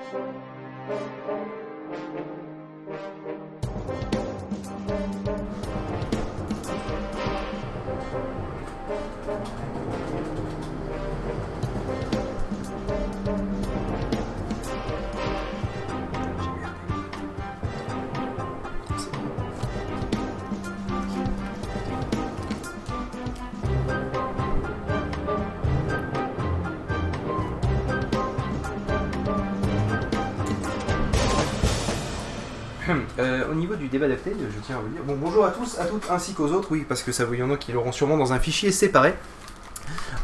Thank you. Euh, au niveau du débat d'acté, je tiens à vous dire. Bon, bonjour à tous, à toutes, ainsi qu'aux autres, oui, parce que ça, il y en a qui l'auront sûrement dans un fichier séparé.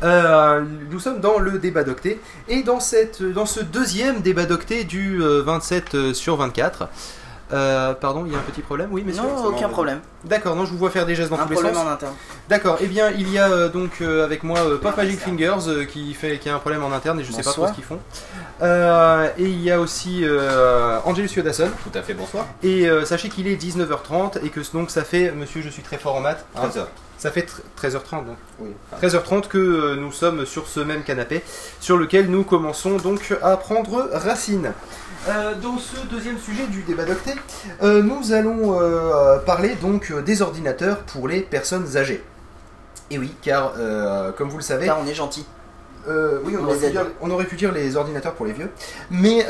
Euh, nous sommes dans le débat d'octet et dans, ce deuxième débat d'octet du euh, 27 sur 24. Euh, pardon, il y a un petit problème, oui, messieurs Non, aucun problème. D'accord, non, je vous vois faire des gestes dans Un tous les problème sens. en interne. D'accord, eh bien, il y a euh, donc euh, avec moi euh, Pop Magic Fingers euh, qui, fait, qui a un problème en interne et je sais pas trop Bonsoir. ce qu'ils font. Euh, et il y a aussi euh, Angelus Yodasson. Tout à fait, bonsoir. Et euh, sachez qu'il est 19h30 et que donc ça fait, monsieur, je suis très fort en maths, hein, 13 heures. ça fait tr- 13h30 donc. Oui. 13h30 que euh, nous sommes sur ce même canapé sur lequel nous commençons donc à prendre racine. Euh, dans ce deuxième sujet du débat d'octet, euh, nous allons euh, parler donc des ordinateurs pour les personnes âgées. Et oui, car comme vous le savez, Car on est gentil. oui, on On aurait, pu dire, on aurait pu dire les ordinateurs pour les vieux. Mais,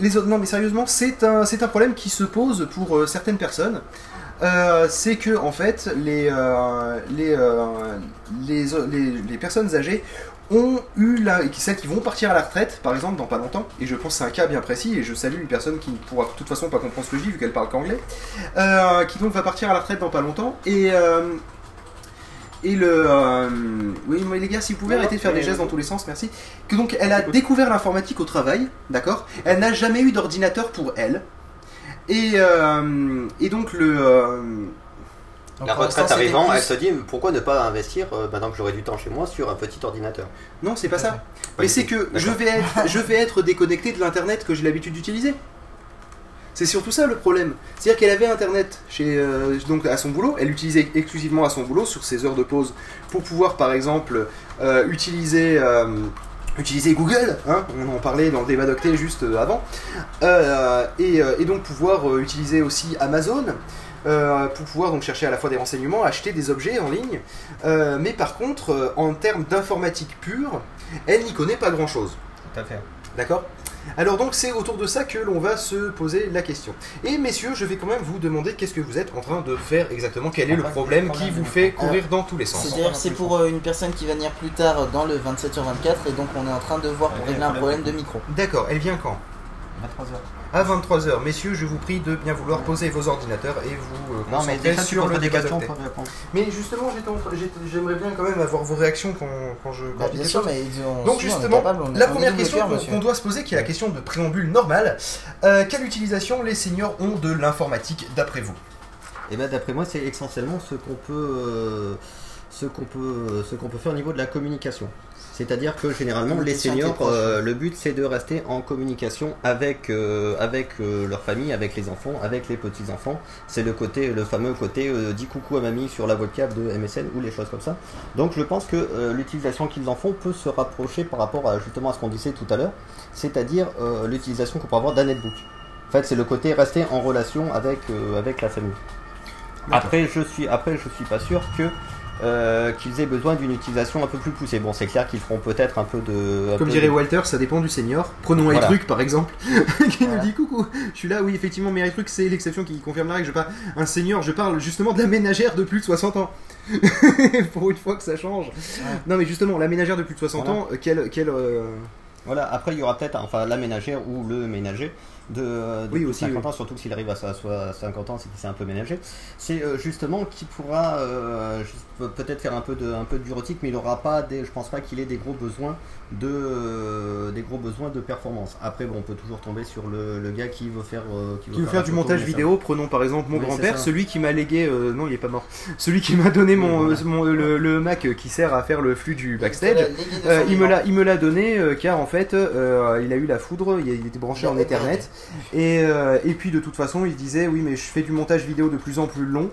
les, non, mais sérieusement, c'est un, un problème qui se pose pour certaines personnes. C'est que, en fait, les, les, les, les, les personnes âgées ont eu la, celles qui vont partir à la retraite, par exemple, dans pas longtemps, et je pense que c'est un cas bien précis, et je salue une personne qui ne pourra de toute façon pas comprendre ce que je dis vu qu'elle parle qu'anglais, euh, qui donc va partir à la retraite dans pas longtemps, et, euh, et le... euh, oui, mais les gars, si vous pouvez arrêter de faire des gestes dans tous les sens, merci. Que donc, elle a découvert l'informatique au travail, d'accord? Elle n'a jamais eu d'ordinateur pour elle. Et, euh, et donc, le... Donc, La retraite arrivant, plus- elle se dit pourquoi ne pas investir, euh, maintenant que j'aurai du temps chez moi, sur un petit ordinateur? Non, c'est pas ça. Pas Mais c'est que je vais, être, je vais être déconnecté de l'internet que j'ai l'habitude d'utiliser. C'est surtout ça le problème. C'est-à-dire qu'elle avait internet chez, euh, donc à son boulot, elle l'utilisait exclusivement à son boulot sur ses heures de pause pour pouvoir par exemple euh, utiliser, euh, utiliser Google, hein, on en parlait dans le débat d'octet juste avant, Euh, et, et donc pouvoir utiliser aussi Amazon. Euh, pour pouvoir donc chercher à la fois des renseignements, acheter des objets en ligne, Euh, mais par contre, euh, en termes d'informatique pure, elle n'y connaît pas grand chose. Tout à fait. D'accord? Alors donc c'est autour de ça que l'on va se poser la question. Et messieurs, je vais quand même vous demander qu'est-ce que vous êtes en train de faire exactement, quel est le problème qui vous fait courir dans tous les sens? C'est-à-dire c'est pour euh, une personne qui va venir plus tard dans le 27 sur 24 et donc on est en train de voir pour régler un problème. problème de micro. D'accord, elle vient quand? 23h. À 23h. Messieurs, je vous prie de bien vouloir poser vos ordinateurs et vous euh, Non, mais déjà, sur le des débat questions. Mais justement, j'aimerais bien quand même avoir vos réactions quand, quand je... quand Bah, bien sûr, choses. mais on, Donc si, on est justement, capable, on est- la on première question qu'on doit se poser, qui est la question de préambule normale, euh, quelle utilisation les seniors ont de l'informatique d'après vous? Et ben d'après moi, c'est essentiellement ce qu'on peut, euh, ce qu'on peut, ce qu'on peut faire au niveau de la communication. C'est-à-dire que généralement, les Communication seniors, euh, le but c'est de rester en communication avec, euh, avec euh, leur famille, avec les enfants, avec les petits enfants. C'est le côté, le fameux côté euh, dit coucou à mamie sur la webcam de MSN ou les choses comme ça. Donc je pense que euh, l'utilisation qu'ils en font peut se rapprocher par rapport à justement à ce qu'on disait tout à l'heure, c'est-à-dire euh, l'utilisation qu'on peut avoir d'un netbook. En fait, c'est le côté rester en relation avec, euh, avec la famille. Après, je suis, après, je suis pas sûr que euh, qu'ils aient besoin d'une utilisation un peu plus poussée. Bon, c'est clair qu'ils feront peut-être un peu de. un Comme peu dirait de- Walter, ça dépend du senior. Prenons Voilà. iTruc par exemple, qui Voilà. nous dit coucou, je suis là, oui effectivement, mais iTruc c'est l'exception qui confirme la règle. Je parle un senior, je parle justement de la ménagère de plus de 60 ans. Pour une fois que ça change. Non mais justement, la ménagère de plus de 60 Voilà. ans, euh, quelle... quelle euh, Voilà. Après, il y aura peut-être, enfin, la ménagère ou le ménager de, de Oui, aussi, 50 oui. ans, surtout s'il arrive à soit 50 ans, c'est qu'il s'est un peu ménagé. C'est euh, justement qui pourra euh, peut-être faire un peu de, un peu de bureautique, mais il aura pas des, je pense pas qu'il ait des gros besoins de, euh, des gros besoins de performance. Après, bon, on peut toujours tomber sur le, le gars qui veut faire, euh, qui veut faire la du photo, montage ça- vidéo, prenons par exemple mon Oui, grand-père, celui qui m'a légué, euh, non il est pas mort, celui qui m'a donné mon, Oui, voilà. mon- le, le Mac qui sert à faire le flux du backstage. Euh, il me l'a, il me l'a donné euh, car en fait euh, il a eu la foudre, il il était branché en Ethernet. Et, euh, et puis de toute façon, il disait oui, mais je fais du montage vidéo de plus en plus long.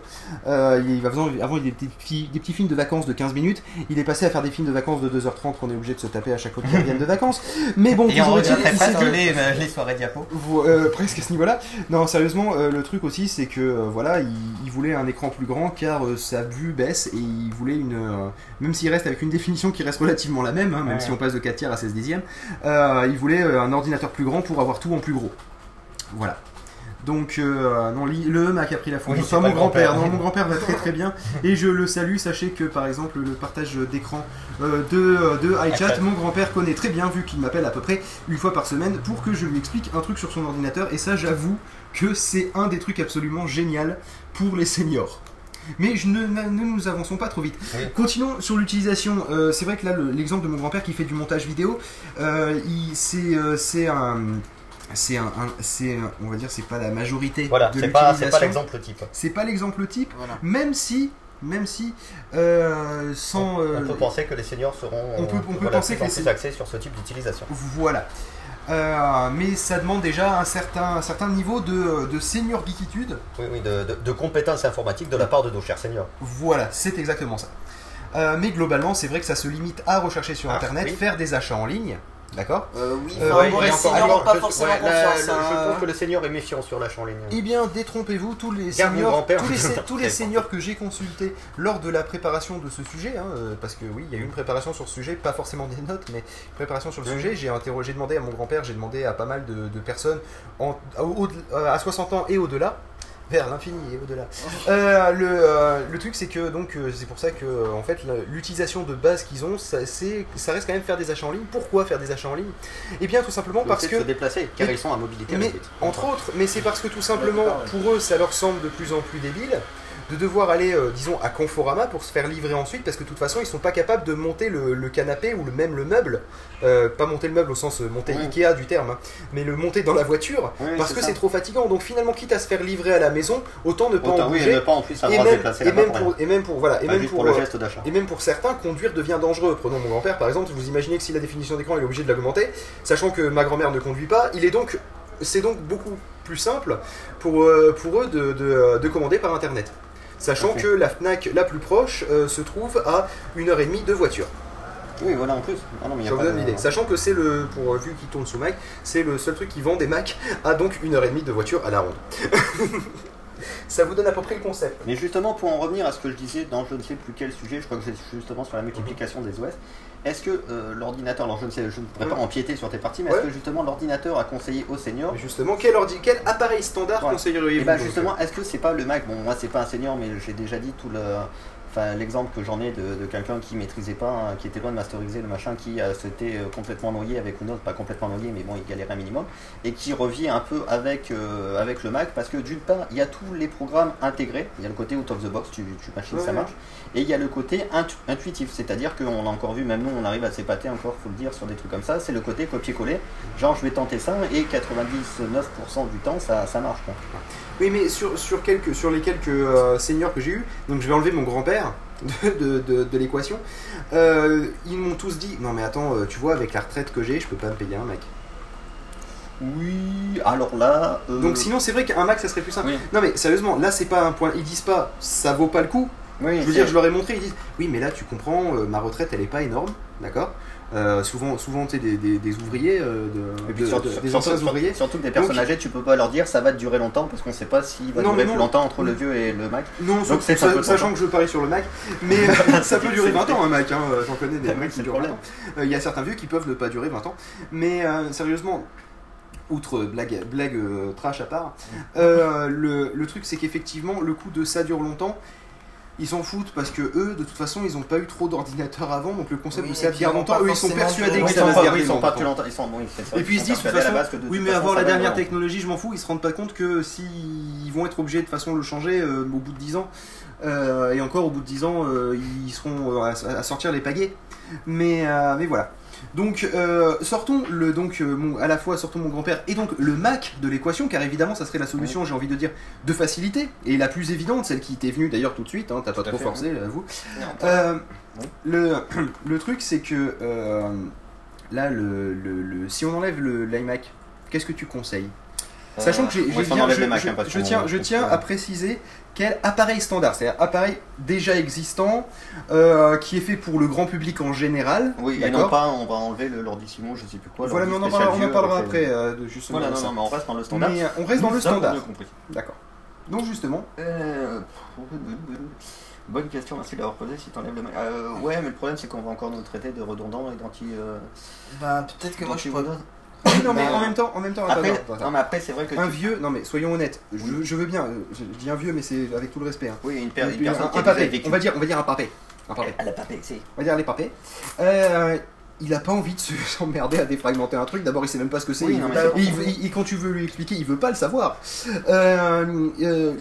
Euh, il va faisant, avant, il des petits, des petits films de vacances de 15 minutes. Il est passé à faire des films de vacances de 2h30 qu'on est obligé de se taper à chaque fois qu'il revienne de vacances. Mais bon, Et on regretterait il dit- les, euh, les soirées diapo. Euh, presque à ce niveau-là. Non, sérieusement, le truc aussi, c'est que voilà, il, il voulait un écran plus grand car sa vue baisse et il voulait une. même s'il reste avec une définition qui reste relativement la même, hein, même Ouais. si on passe de 4 tiers à 16 dixièmes, il voulait un ordinateur plus grand pour avoir tout en plus gros. Voilà. Donc, euh, non, le Mac a pris la foudre. Oui, Enfin, pas mon grand-père. Non, mon grand-père va très très bien. Et je le salue. Sachez que, par exemple, le partage d'écran euh, de, euh, de iChat, mon grand-père connaît très bien, vu qu'il m'appelle à peu près une fois par semaine pour que je lui explique un truc sur son ordinateur. Et ça, j'avoue que c'est un des trucs absolument génial pour les seniors. Mais je ne, ne nous avançons pas trop vite. Oui. Continuons sur l'utilisation. Euh, c'est vrai que là, le- l'exemple de mon grand-père qui fait du montage vidéo, c'est un. C'est un, un- c'est on va dire, c'est pas la majorité Voilà, de c'est pas, c'est pas l'utilisation. l'exemple type. C'est pas l'exemple type, Voilà. même si, même si, euh, sans, euh, On peut penser que les seniors seront on peut- on peut voilà, penser que les axés sur ce type d'utilisation. Voilà. Euh, mais ça demande déjà un certain, un certain niveau de, de senior geekitude. Oui, oui, de, de- de compétences informatiques de la part de nos chers seniors. Voilà, c'est exactement ça. Euh, mais globalement, c'est vrai que ça se limite à rechercher sur Ah, Internet, oui. faire des achats en ligne. D'accord Euh, oui, Euh, ouais, les seniors pas je- forcément ouais, la- le-. Je trouve que le senior est méfiant sur en ligne. Eh bien, détrompez-vous, tous les seniors, grand-père, tous les, tous les seniors que j'ai consultés lors de la préparation de ce sujet, hein, euh, parce que oui, il y a eu une préparation sur ce sujet, pas forcément des notes, mais préparation sur le sujet. J'ai interrogé, demandé à mon grand-père, j'ai demandé à pas mal de, de personnes en- au- à 60 ans et au-delà. Vers l'infini et au-delà. Euh, le, euh, le truc, c'est que donc euh, c'est pour ça que euh, en fait l'utilisation de base qu'ils ont, ça, c'est, ça reste quand même faire des achats en ligne. Pourquoi faire des achats en ligne? Eh bien, tout simplement Le parce fait que de se déplacer, car Mais- ils sont à mobilité mais, réduite. entre autres, mais c'est parce que tout simplement, pour eux, ça leur semble de plus en plus débile de devoir aller, euh, disons, à Conforama pour se faire livrer ensuite, parce que de toute façon, ils sont pas capables de monter le, le canapé ou le, même le meuble, Euh, pas monter le meuble au sens euh, monter Ouais. Ikea du terme, hein, mais le monter dans la voiture, parce que c'est trop fatigant. Donc finalement, quitte à se faire livrer à la maison, autant ne pas Autant en oui, et bouger. ne pas en plus et, se même, et, pour et même pour voilà et même pour, pour le geste d'achat. et même pour certains, conduire devient dangereux. Prenons mon grand-père par exemple. Vous imaginez que si la définition d'écran il est obligé de l'augmenter, sachant que ma grand-mère ne conduit pas, il est donc, c'est donc beaucoup plus simple pour, pour eux de, de- de commander par internet. Sachant que la Fnac la plus proche euh, se trouve à une heure et demie de voiture. Oui, voilà en plus. Ah non, mais y a Ça vous pas donne de- l'idée. Sachant que c'est le, pour vu qu'il tourne sous Mac, c'est le seul truc qui vend des Mac à donc une heure et demie de voiture à la ronde. Ça vous donne à peu près le concept. Mais justement, pour en revenir à ce que je disais dans je ne sais plus quel sujet, je crois que c'est justement sur la multiplication des OS, est-ce que euh, l'ordinateur, alors je ne sais, je ne pourrais pas empiéter sur tes parties, mais Ouais. est-ce que justement l'ordinateur a conseillé aux seniors Mais justement, quel, ordi, quel appareil standard Ouais. conseilleriez-vous bah justement, est-ce que c'est pas le Mac? Bon, moi c'est pas un senior, mais j'ai déjà dit tout le. Enfin, l'exemple que j'en ai de, de quelqu'un qui maîtrisait pas, hein, qui était loin de masteriser le machin, qui euh, s'était euh, complètement noyé avec une autre, pas complètement noyé, mais bon, il galérait un minimum, et qui revient un peu avec, euh, avec le Mac, parce que d'une part, il y a tous les programmes intégrés, il y a le côté out of the box, tu, tu machines, Ouais, ça marche, et il y a le côté intu- intuitif, c'est-à-dire qu'on a encore vu, même nous, on arrive à s'épater encore, faut le dire, sur des trucs comme ça, c'est le côté copier-coller, genre je vais tenter ça, et 99% du temps, ça, ça marche. Quoi. Oui, mais sur, sur, quelques, sur les quelques euh, seniors que j'ai eu, donc je vais enlever mon grand-père de, de, de- de l'équation, euh, ils m'ont tous dit Non, mais attends, euh, tu vois, avec la retraite que j'ai, je peux pas me payer un Mac. Oui, alors là. euh, Donc, sinon, c'est vrai qu'un Mac ça serait plus simple. Oui. Non, mais sérieusement, là, c'est pas un point. Ils disent pas ça vaut pas le coup. oui, Je veux dire, je leur ai montré, ils disent Oui, mais là, tu comprends, ma retraite, elle est pas énorme, d'accord? Euh, Souvent, souvent tu des, des, des ouvriers, euh, de, Et puis de- surtout, de- des surtout- anciens ouvriers. surtout que des personnes Donc- âgées, tu peux pas leur dire ça va durer longtemps parce qu'on sait pas s'il va Non, durer plus longtemps entre le vieux et le Mac. Non, sachant que je parie sur le Mac, mais ça peut durer 20 ans un Mac, hein, j'en connais des Macs qui durent 20 problème. ans. Euh, Il y a certains vieux qui peuvent ne pas durer 20 ans, mais sérieusement, outre blague, blague trash à part, euh, le, le truc c'est qu'effectivement le coup de ça dure longtemps. Ils s'en foutent parce que eux, de toute façon, ils ont pas eu trop d'ordinateurs avant, donc le concept Oui, de ça longtemps, eux ils sont persuadés que ça va se pas, garder ils sont pas longtemps. plus longtemps. Ils sont, ça, Et puis ils se disent, de toute façon, base de oui, mais façon, avoir la dernière technologie, je m'en fous, ils se rendent pas compte que s'ils vont être obligés de façon le changer euh, au bout de 10 ans, euh, et encore au bout de 10 ans, euh, ils seront euh, à, à sortir les pagaies. Mais, mais voilà. Donc euh, sortons le donc euh, mon- à la fois sortons mon grand-père et donc le Mac de l'équation car évidemment ça serait la solution j'ai envie de dire de facilité et la plus évidente celle qui t'est venue d'ailleurs tout de suite hein, t'as pas trop fait, forcé Non, euh, le, le truc, c'est que là, le, le- le- si on enlève le l'iMac, qu'est-ce que tu conseilles? Sachant que j'ai, bien- je, hein, je tiens, je tiens à préciser quel appareil standard, c'est-à-dire appareil déjà existant, euh, qui est fait pour le grand public en général. Oui, et non pas, on va enlever le l'ordissimo, je sais plus quoi. Voilà, mais on en l'ordi parlera, on en parlera les- après, euh, de justement Voilà, non, non, mais on reste dans le standard. Mais euh, on reste dans le standard. compris. D'accord. Donc justement, Euh, Bonne question, merci d'avoir posé si t'enlèves le. Euh, ouais, mais le problème c'est qu'on va encore nous traiter de redondants et d'anti. Euh, Bah, peut-être que moi je pourrais. d'anti-Windows. non mais Bah, en même temps, en même temps, attends, Après, attends, attends. non, mais après c'est vrai que. un tu- vieux, non mais soyons honnêtes, je, je veux bien, euh, je, je dis un vieux, mais c'est avec tout le respect. hein. Oui, une, per- une Une- personne un, qui papé, on va dire, on va dire un papé, un papé. Elle a pas c'est. on va dire les papés. Euh, il a pas envie de se- s'emmerder à défragmenter un truc. D'abord, il sait même pas ce que c'est. Oui, et quand tu veux lui expliquer, il veut pas le savoir. Euh, euh,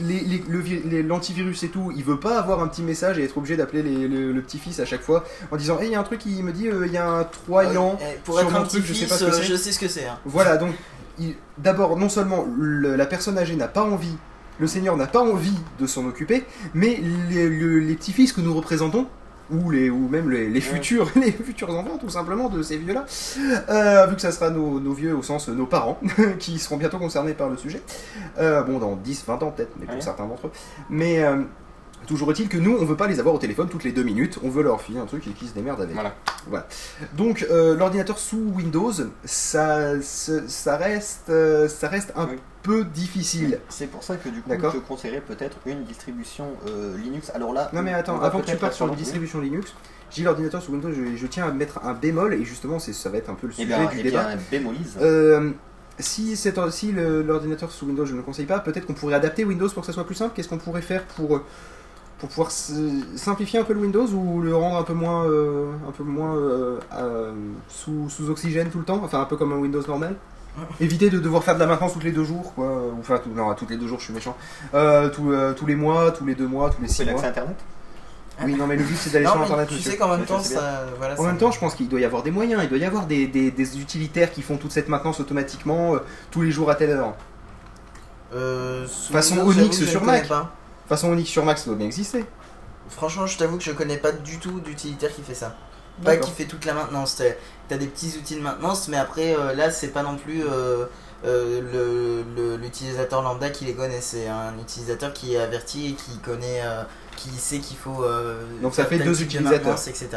le L'antivirus et tout, il veut pas avoir un petit message et être obligé d'appeler le, le petit-fils à chaque fois en disant Hey, il y a un truc qui me dit, euh, il y a un troyan. Eh, pour sur être mon un truc, je sais pas ce que c'est. je sais ce que c'est. hein. Voilà, donc, d'abord, non seulement le- la personne âgée n'a pas envie, le Seigneur n'a pas envie de s'en occuper, mais les, le- les petits-fils que nous représentons, ou, les, ou même les, les futurs, les futurs enfants, tout simplement, de ces vieux-là, euh, vu que ça sera nos, nos vieux au sens nos parents, qui seront bientôt concernés par le sujet, Euh, bon, dans 10, 20 ans peut-être, mais pour Ouais. certains d'entre eux, mais... Toujours est-il que nous, on veut pas les avoir au téléphone toutes les deux minutes, on veut leur filer un truc et qu'ils se démerdent avec. Voilà. Donc euh, l'ordinateur sous Windows, ça, ça, ça reste, euh, ça reste un Oui. peu difficile. C'est pour ça que du coup, je conseillerais peut-être une distribution euh, Linux. Alors là, Non mais attends, avant que tu partes sur dans- distribution Linux, dis l'ordinateur sous Windows, je, je tiens à mettre un bémol et justement ça va être un peu le Eh sujet bien, du eh débat. bien, bémolise. Si si l'ordinateur sous Windows je ne le conseille pas, peut-être qu'on pourrait adapter Windows pour que ça soit plus simple. Qu'est-ce qu'on pourrait faire pour pour pouvoir simplifier un peu le Windows ou le rendre un peu moins euh, un peu moins euh, euh, sous, sous oxygène tout le temps, enfin un peu comme un Windows normal? Éviter de devoir faire de la maintenance toutes les deux jours, quoi. Ou, Enfin, tout- non, toutes les deux jours, je suis méchant. Euh, tous, euh, tous les mois, tous les deux mois, tous les six C'est l'accès mois. Internet? Oui, non, mais le but c'est d'aller sur Internet. tu monsieur. sais qu'en même temps, sais ça. Voilà, En ça- même temps, je pense qu'il doit y avoir des moyens, il doit y avoir des, des- des utilitaires qui font toute cette maintenance automatiquement euh, tous les jours à telle heure. Euh, Façon Windows, Onyx sur Mac. pas. De toute façon, Onyx sur ça doit bien exister. Franchement, je t'avoue que je connais pas du tout d'utilitaire qui fait ça. Pas qui fait toute la maintenance. T'as des petits outils de maintenance, mais après, euh, là, c'est pas non plus euh, euh, le- le- l'utilisateur lambda qui les connaît. C'est un utilisateur qui est averti et qui connaît, qui sait qu'il faut. Donc ça fait deux utilisateurs. maintenance, etc.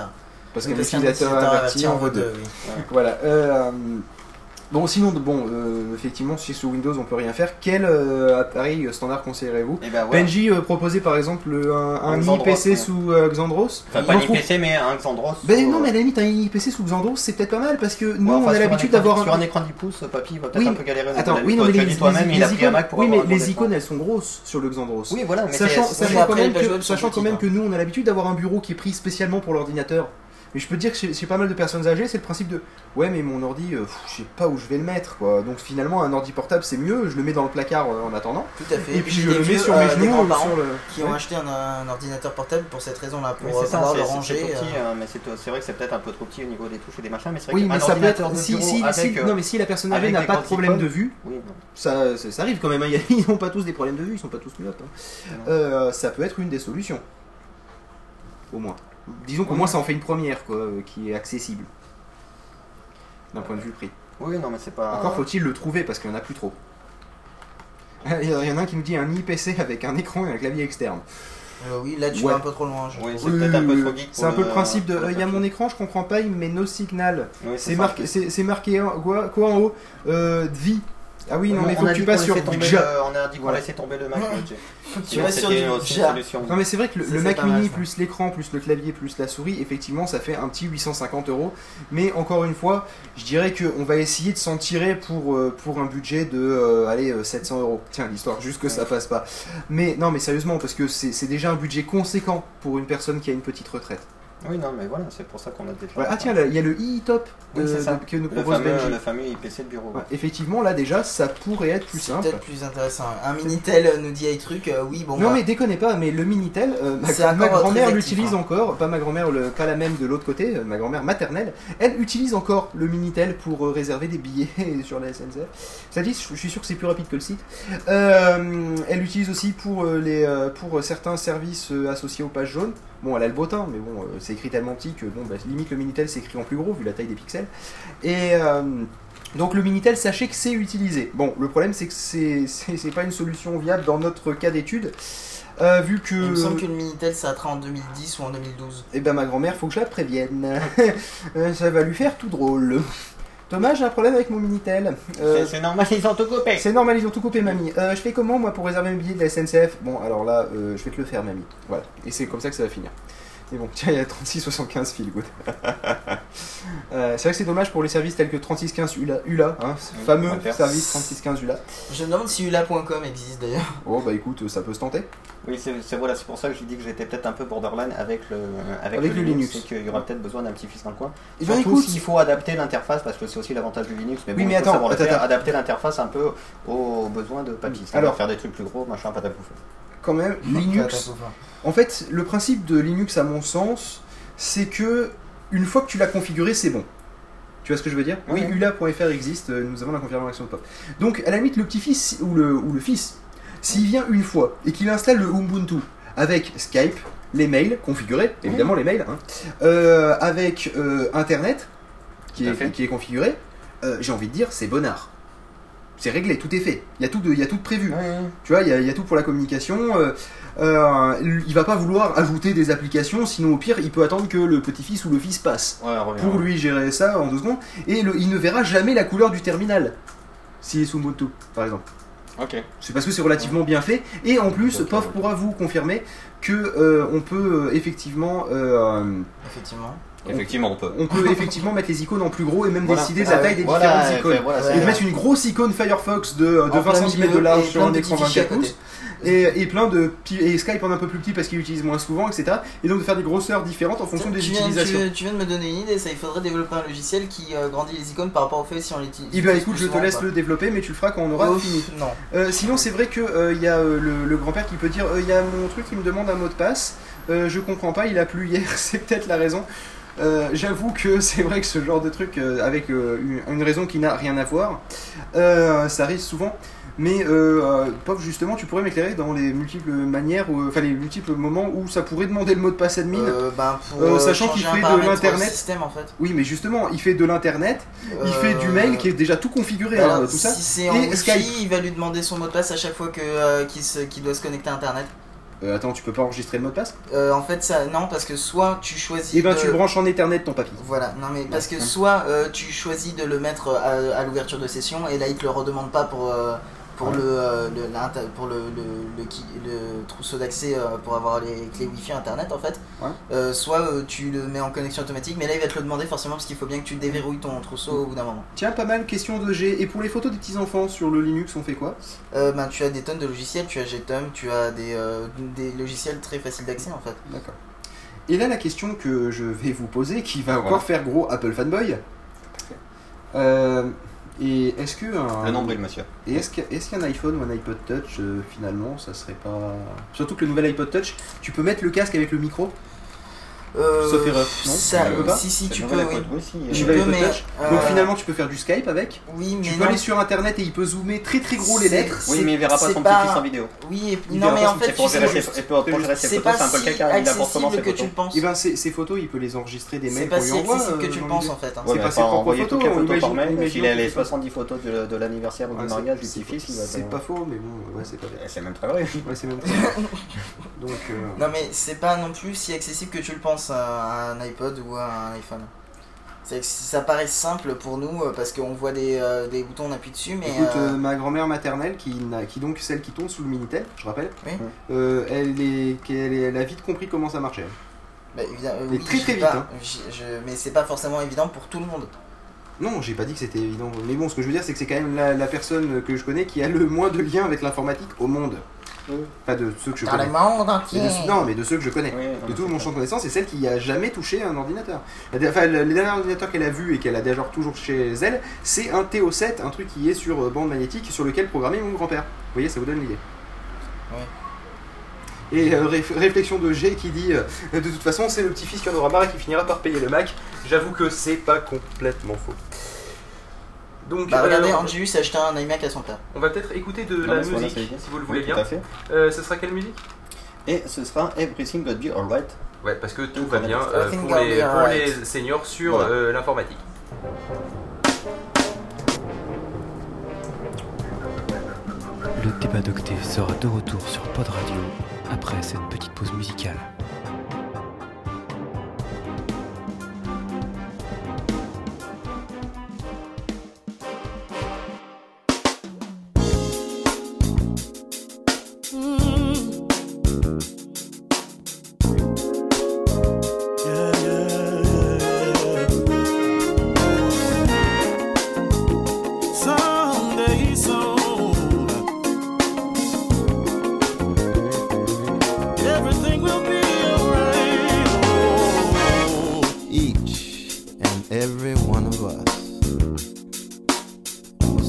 Parce Oui, qu'un qu'un utilisateur averti en vaut deux. oui. Voilà. Euh, Bon, sinon, bon, euh, effectivement, si sous Windows on peut rien faire, quel euh, appareil standard conseillerez-vous Eh ben ouais. Benji euh, proposait par exemple le- un, un Un IPC ouais. sous euh, Xandros. Enfin, pas en ni trouve- PC, mais un Xandros. Ben non, mais à la limite, un IPC sous Xandros, c'est peut-être pas mal parce que nous, Ouais, on a un l'habitude d'avoir Sur un. un écran de 10 pouces, papy va peut-être Oui. un peu galérer. Attends, oui, non, mais les, toi-même, il a pris un Mac pour oui, mais un les icônes, elles sont grosses sur le Xandros. Oui, voilà, mais Sachant, quand même hein. que nous, on a l'habitude d'avoir un bureau qui est pris spécialement pour l'ordinateur. Mais je peux te dire que chez, chez pas mal de personnes âgées, c'est le principe de ouais, mais mon ordi, euh, pff, je sais pas où je vais le mettre, quoi. Donc finalement, un ordi portable, c'est mieux. Je le mets dans le placard euh, en attendant. Tout à fait. Et puis je le mets sur mes genoux euh, grands-parents sur le. qui Ouais. ont acheté un, un ordinateur portable pour cette raison-là, pour Oui, euh, c'est ça, pouvoir le ranger. euh, hein, mais c'est c'est vrai que c'est peut-être un peu trop petit au niveau des touches et des machins, mais c'est vrai Oui, mais ça peut ordinateur être. de Si, si, non, mais si la personne âgée n'a pas de problème de vue, ça, arrive quand même. hein. Ils n'ont pas tous des problèmes de vue, ils sont pas tous myopes. hein. Ça peut être une des solutions. Au moins. Disons qu'au moins ça en fait une première, quoi, euh, qui est accessible. D'un point de vue prix. Oui, non, mais c'est pas. Encore faut-il le trouver parce qu'il n'y en a plus trop. Il y en a un qui me dit un IPC avec un écran et un clavier externe. euh, oui, là tu Ouais. vas un peu trop loin. Oui, c'est peut-être un peu trop geek. C'est pour un peu le le- principe de. euh, Il y a mon écran, je comprends pas, met no signal. Oui, C'est marqué, c'est marqué en- quoi, quoi en haut? Euh, vie. Ah oui, non, On- mais faut que tu passes sur laissait tomber Ja. le- On a dit qu'on laissait tomber le Mac. Ouais. ouais, que tu Ouais, passes sur du. Non mais c'est vrai que le, Mac mini plus l'écran plus le clavier plus la souris, effectivement ça fait un petit 850 euros. Mais encore une fois, je dirais qu'on va essayer de s'en tirer pour, euh, pour un budget de euh, allez, euh, 700 euros. Tiens l'histoire, juste que ça passe pas. Mais non mais sérieusement, parce que c'est déjà un budget conséquent pour une personne qui a une petite retraite. Oui, non, mais voilà, c'est pour ça qu'on a des. Voilà. Ah tiens, il y a le i-top Oui, de- c'est ça. de- que nous le propose fameux, Benji. le fameux IPC de bureau. Ouais, effectivement, là déjà, ça pourrait être plus C'est simple. peut-être plus intéressant. Un Minitel euh, nous dit un truc, euh, oui, bon. non bah, mais déconnez pas, mais le Minitel, euh, ma, grand-mère l'utilise hein. encore, pas ma grand-mère, le- pas la même de l'autre côté, ma grand-mère maternelle, elle utilise encore le Minitel pour euh, réserver des billets sur la SNCF. Ça dit, je suis sûr que c'est plus rapide que le site. Euh, elle l'utilise aussi pour, euh, les, pour certains services associés aux pages jaunes. Bon, elle a le bottin, mais bon, euh, c'est écrit tellement petit que bon, bah, limite le Minitel c'est écrit en plus gros vu la taille des pixels. Et euh, donc le Minitel, sachez que c'est utilisé. Bon, le problème c'est que c'est pas une solution viable dans notre cas d'étude. euh, vu que. Il me semble que le Minitel ça sera en 2010 ou en 2012. Eh ben ma grand-mère, faut que je la prévienne. Euh, Ça va lui faire tout drôle. Thomas, j'ai un problème avec mon Minitel. Euh, C'est- normal, ils ont tout coupé. c'est normal, ils ont tout coupé, mamie. Euh, je fais comment, moi, pour réserver mes billets de la SNCF Bon, alors là, euh, je vais te le faire, mamie. Voilà. Et c'est comme ça que ça va finir. Mais bon, tiens, il y a 3675 feel good. Euh, c'est vrai que c'est dommage pour les services tels que 3615 ULA, ULA hein, ce Oui, fameux service 3615 ULA. Je me demande si ula.com existe d'ailleurs. Oh, bah écoute, ça peut se tenter. Oui, c'est voilà, c'est pour ça que j'ai dit que j'étais peut-être un peu borderline avec le, avec Avec le le Linux, Linux. et qu'il y aura peut-être besoin d'un petit fils dans le coin. Eh ben Surtout écoute, s'il faut adapter l'interface, parce que c'est aussi l'avantage du Linux, mais bon, Oui, mais il faut attends, attends, faire, attends. adapter l'interface un peu aux besoins de papy. Alors- Alors, faire des trucs plus gros, machin, patapouf. Quand même, Linux. En fait, le principe de Linux, à mon sens, c'est que une fois que tu l'as configuré, c'est bon. Tu vois ce que je veux dire? Oui, ula.fr existe, euh, nous avons la confirmation de POP. Donc, à la limite, le petit-fils ou le, ou le fils, s'il vient une fois et qu'il installe le Ubuntu avec Skype, les mails configurés, évidemment les mails, hein, euh, avec euh, Internet qui est, fait. qui est configuré, euh, j'ai envie de dire, c'est bonnard. C'est réglé, tout est fait. Il y a tout, de, il y a tout de prévu. Tu vois, il y, a- il y a tout pour la communication. euh, euh, il va pas vouloir ajouter des applications, sinon au pire, il peut attendre que le petit-fils ou le fils passe Ouais, pour lui gérer ça en deux secondes. Et le- il ne verra jamais la couleur du terminal s'il est sous Ubuntu, par exemple. Ok. C'est parce que c'est relativement bien fait. Et en plus, Ok, POF pourra vous confirmer que euh, on peut euh, effectivement, euh, Effectivement. Effectivement, on peut. on peut effectivement mettre les icônes en plus gros et même Voilà. décider de Ah la taille des Voilà, différentes icônes. voilà. Et mettre une grosse icône Firefox de, de En 20 plein cm de large sur un écran petits fichiers à 24 pouces. Et, et plein de petits- et Skype en un peu plus petit parce qu'il utilise moins souvent, etc. Et donc de faire des grosseurs différentes en fonction tu, des viens, utilisations. tu- tu viens de me donner une idée, ça il faudrait développer un logiciel qui euh, grandit les icônes par rapport au fait si on l'utilise. Eh bien écoute, je te laisse le développer, mais tu le feras quand on aura Ouf, fini. Non. Euh, sinon, c'est vrai qu'il y a euh, le, le grand-père qui peut dire euh, il y a mon truc qui me demande un mot de passe, euh, je comprends pas, il a plu hier, c'est peut-être la raison. Euh, J'avoue que c'est vrai que ce genre de truc, euh, avec euh, une, une raison qui n'a rien à voir, ça arrive souvent. Mais euh, Pop, justement, tu pourrais m'éclairer dans les multiples manières, enfin les multiples moments où ça pourrait demander le mot de passe admin. Euh, ben, pour, Euh, sachant qu'il fait de l'internet. système en fait. Oui, mais justement, il fait de l'internet, il fait du mail qui est déjà tout configuré, bah, hein, tout ça. Si c'est en Skype. il va lui demander son mot de passe à chaque fois que qu'il doit se connecter à internet. Euh, attends, tu peux pas enregistrer le mot de passe Euh, en fait, ça, non, parce que soit tu choisis. Eh ben, de- tu le branches en Ethernet, ton papy. Voilà, non mais parce que soit euh, tu choisis de le mettre à, à l'ouverture de session et là il te le redemande pas pour, pour, Ouais. le, euh, le, pour le, le, le, trousseau d'accès euh, pour avoir les clés Wi-Fi internet en fait. Ouais. Euh, soit euh, tu le mets en connexion automatique, mais là il va te le demander forcément parce qu'il faut bien que tu déverrouilles ton trousseau au bout d'un moment. Tiens, pas mal, question de G. Et pour les photos des petits-enfants sur le Linux, on fait quoi? Euh, ben, tu as des tonnes de logiciels, tu as Gtom, tu as des, euh, des logiciels très faciles d'accès en fait. D'accord. Et là, la question que je vais vous poser, qui va encore Voilà. faire gros Apple fanboy. Euh, et est-ce que un, Le nombril, monsieur. et est-ce qu'un iPhone ou un iPod Touch, euh, finalement, ça serait pas. Surtout que le nouvel iPod Touch, tu peux mettre le casque avec le micro Euh, Sauf erreur, non ça, Tu peux pas Si, si, C'est tu peux, oui. aussi, Tu euh, nouvel peux, mais, euh, Donc finalement, tu peux faire du Skype avec. Oui, mais Tu peux non. aller sur internet et il peut zoomer très très gros les C'est- lettres. Oui, mais il verra pas c'est son pas- petit-fils en vidéo. Oui, et... Il non, mais pas en fait, tu sais, pour, pour gérer ses c'est photos, pas c'est un peu le. Il apporte comment ses tu photos penses. Et ben ces, photos, il peut les enregistrer des C'est mails pas qu'on lui si accessible que euh, tu le penses en fait. hein. C'est pas ses propres photos, toutes les photos imagine- par mail. imaginons S'il a les ce soit- 70 photos de, l'anniversaire ou du c'est- mariage du c'est- petit-fils, il C'est pas faux, mais bon, ouais, c'est pas vrai. Eh, C'est même très vrai. Ouais, c'est même très vrai. Donc, euh, Non, mais c'est pas non plus si accessible que tu le penses à un iPod ou à un iPhone. C'est que ça paraît simple pour nous euh, parce qu'on voit des, euh, des boutons, on appuie dessus, mais. écoute, euh, euh, ma grand-mère maternelle, qui, qui donc celle qui tourne sous le Minitel, je rappelle, Oui. elle, est, qu'elle est- elle a vite compris comment ça marchait. bah, oui, très, très vite, pas, hein. je- mais c'est pas forcément évident pour tout le monde. Non, j'ai pas dit que c'était évident. Mais bon, ce que je veux dire, c'est que c'est quand même la, la personne que je connais qui a le moins de liens avec l'informatique au monde. Pas de ceux que je Dans le connais. monde Mais entier. de- non, mais de ceux que je connais. Oui, non, de mais tout c'est mon champ de connaissance, c'est celle qui a jamais touché un ordinateur. La Enfin, le- les derniers ordinateurs qu'elle a vus et qu'elle a d'ailleurs toujours chez elle, c'est un TO7, un truc qui est sur euh, bande magnétique sur lequel programmait mon grand-père. Vous voyez, ça vous donne l'idée. Et euh, réf- réflexion de G qui dit euh, de toute façon, c'est le petit-fils qui en aura marre et qui finira par payer le Mac. J'avoue que c'est pas complètement faux. Donc, Bah, regardez, euh, Angelus a acheté un iMac à son père. on va peut-être écouter de Non, la mais voilà, musique, si vous le Oui, voulez tout bien. à fait. Euh, ce sera quelle musique? Et ce sera Everything Will Be Alright Ouais, parce que tout va bien euh, pour, les, pour seniors sur Voilà. euh, l'informatique. Le débat d'octet sera de retour sur Pod Radio après cette petite pause musicale.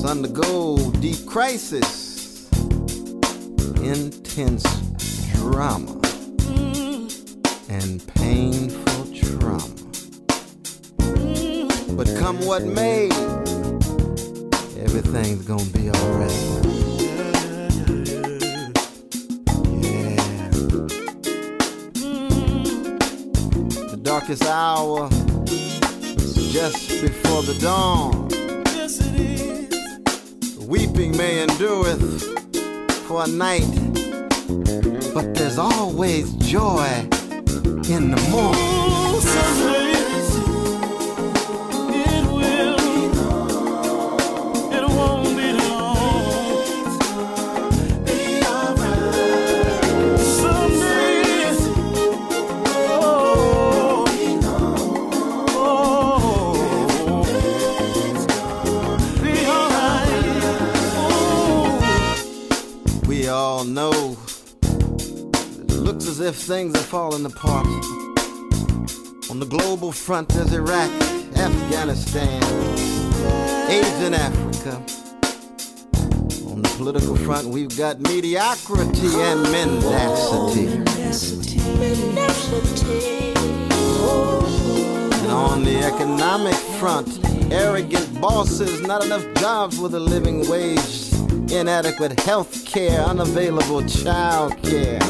Undergo deep crisis, intense drama, and painful trauma. But come what may, everything's gonna be alright. The darkest hour is just before the dawn. Weeping may endureth for a night, but there's always joy in the morning. Things are falling apart. On the global front, there's Iraq, Afghanistan, AIDS in Africa. On the political front, we've got mediocrity and mendacity. And on the economic front, arrogant bosses, not enough jobs with a living wage, inadequate health care, unavailable child care.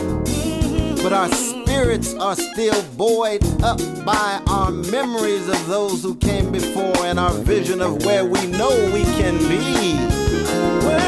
But our spirits are still buoyed up by our memories of those who came before and our vision of where we know we can be.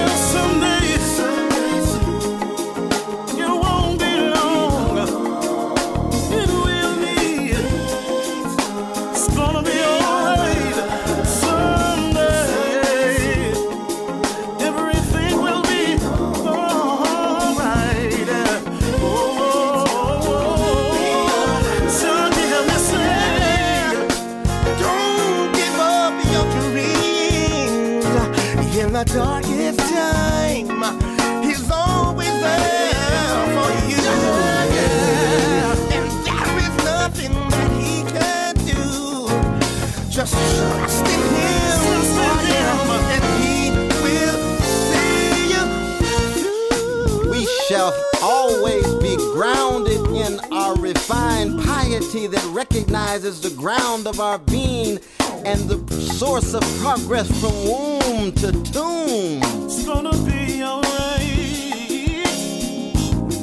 Piety that recognizes the ground of our being and the source of progress from womb to tomb. it's gonna be alright.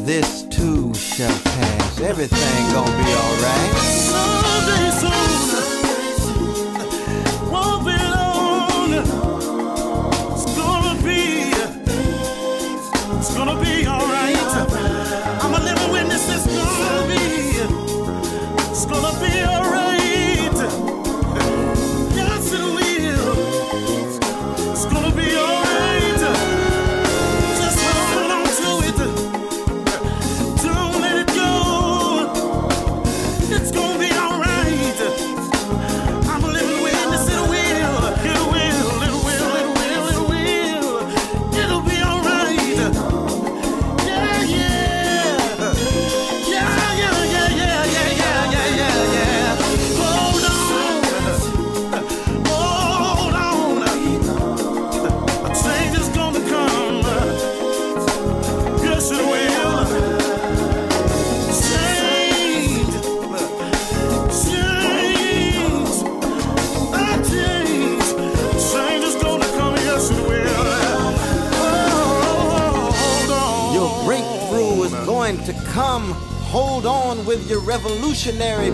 This too shall pass. Everything gonna be alright. missionary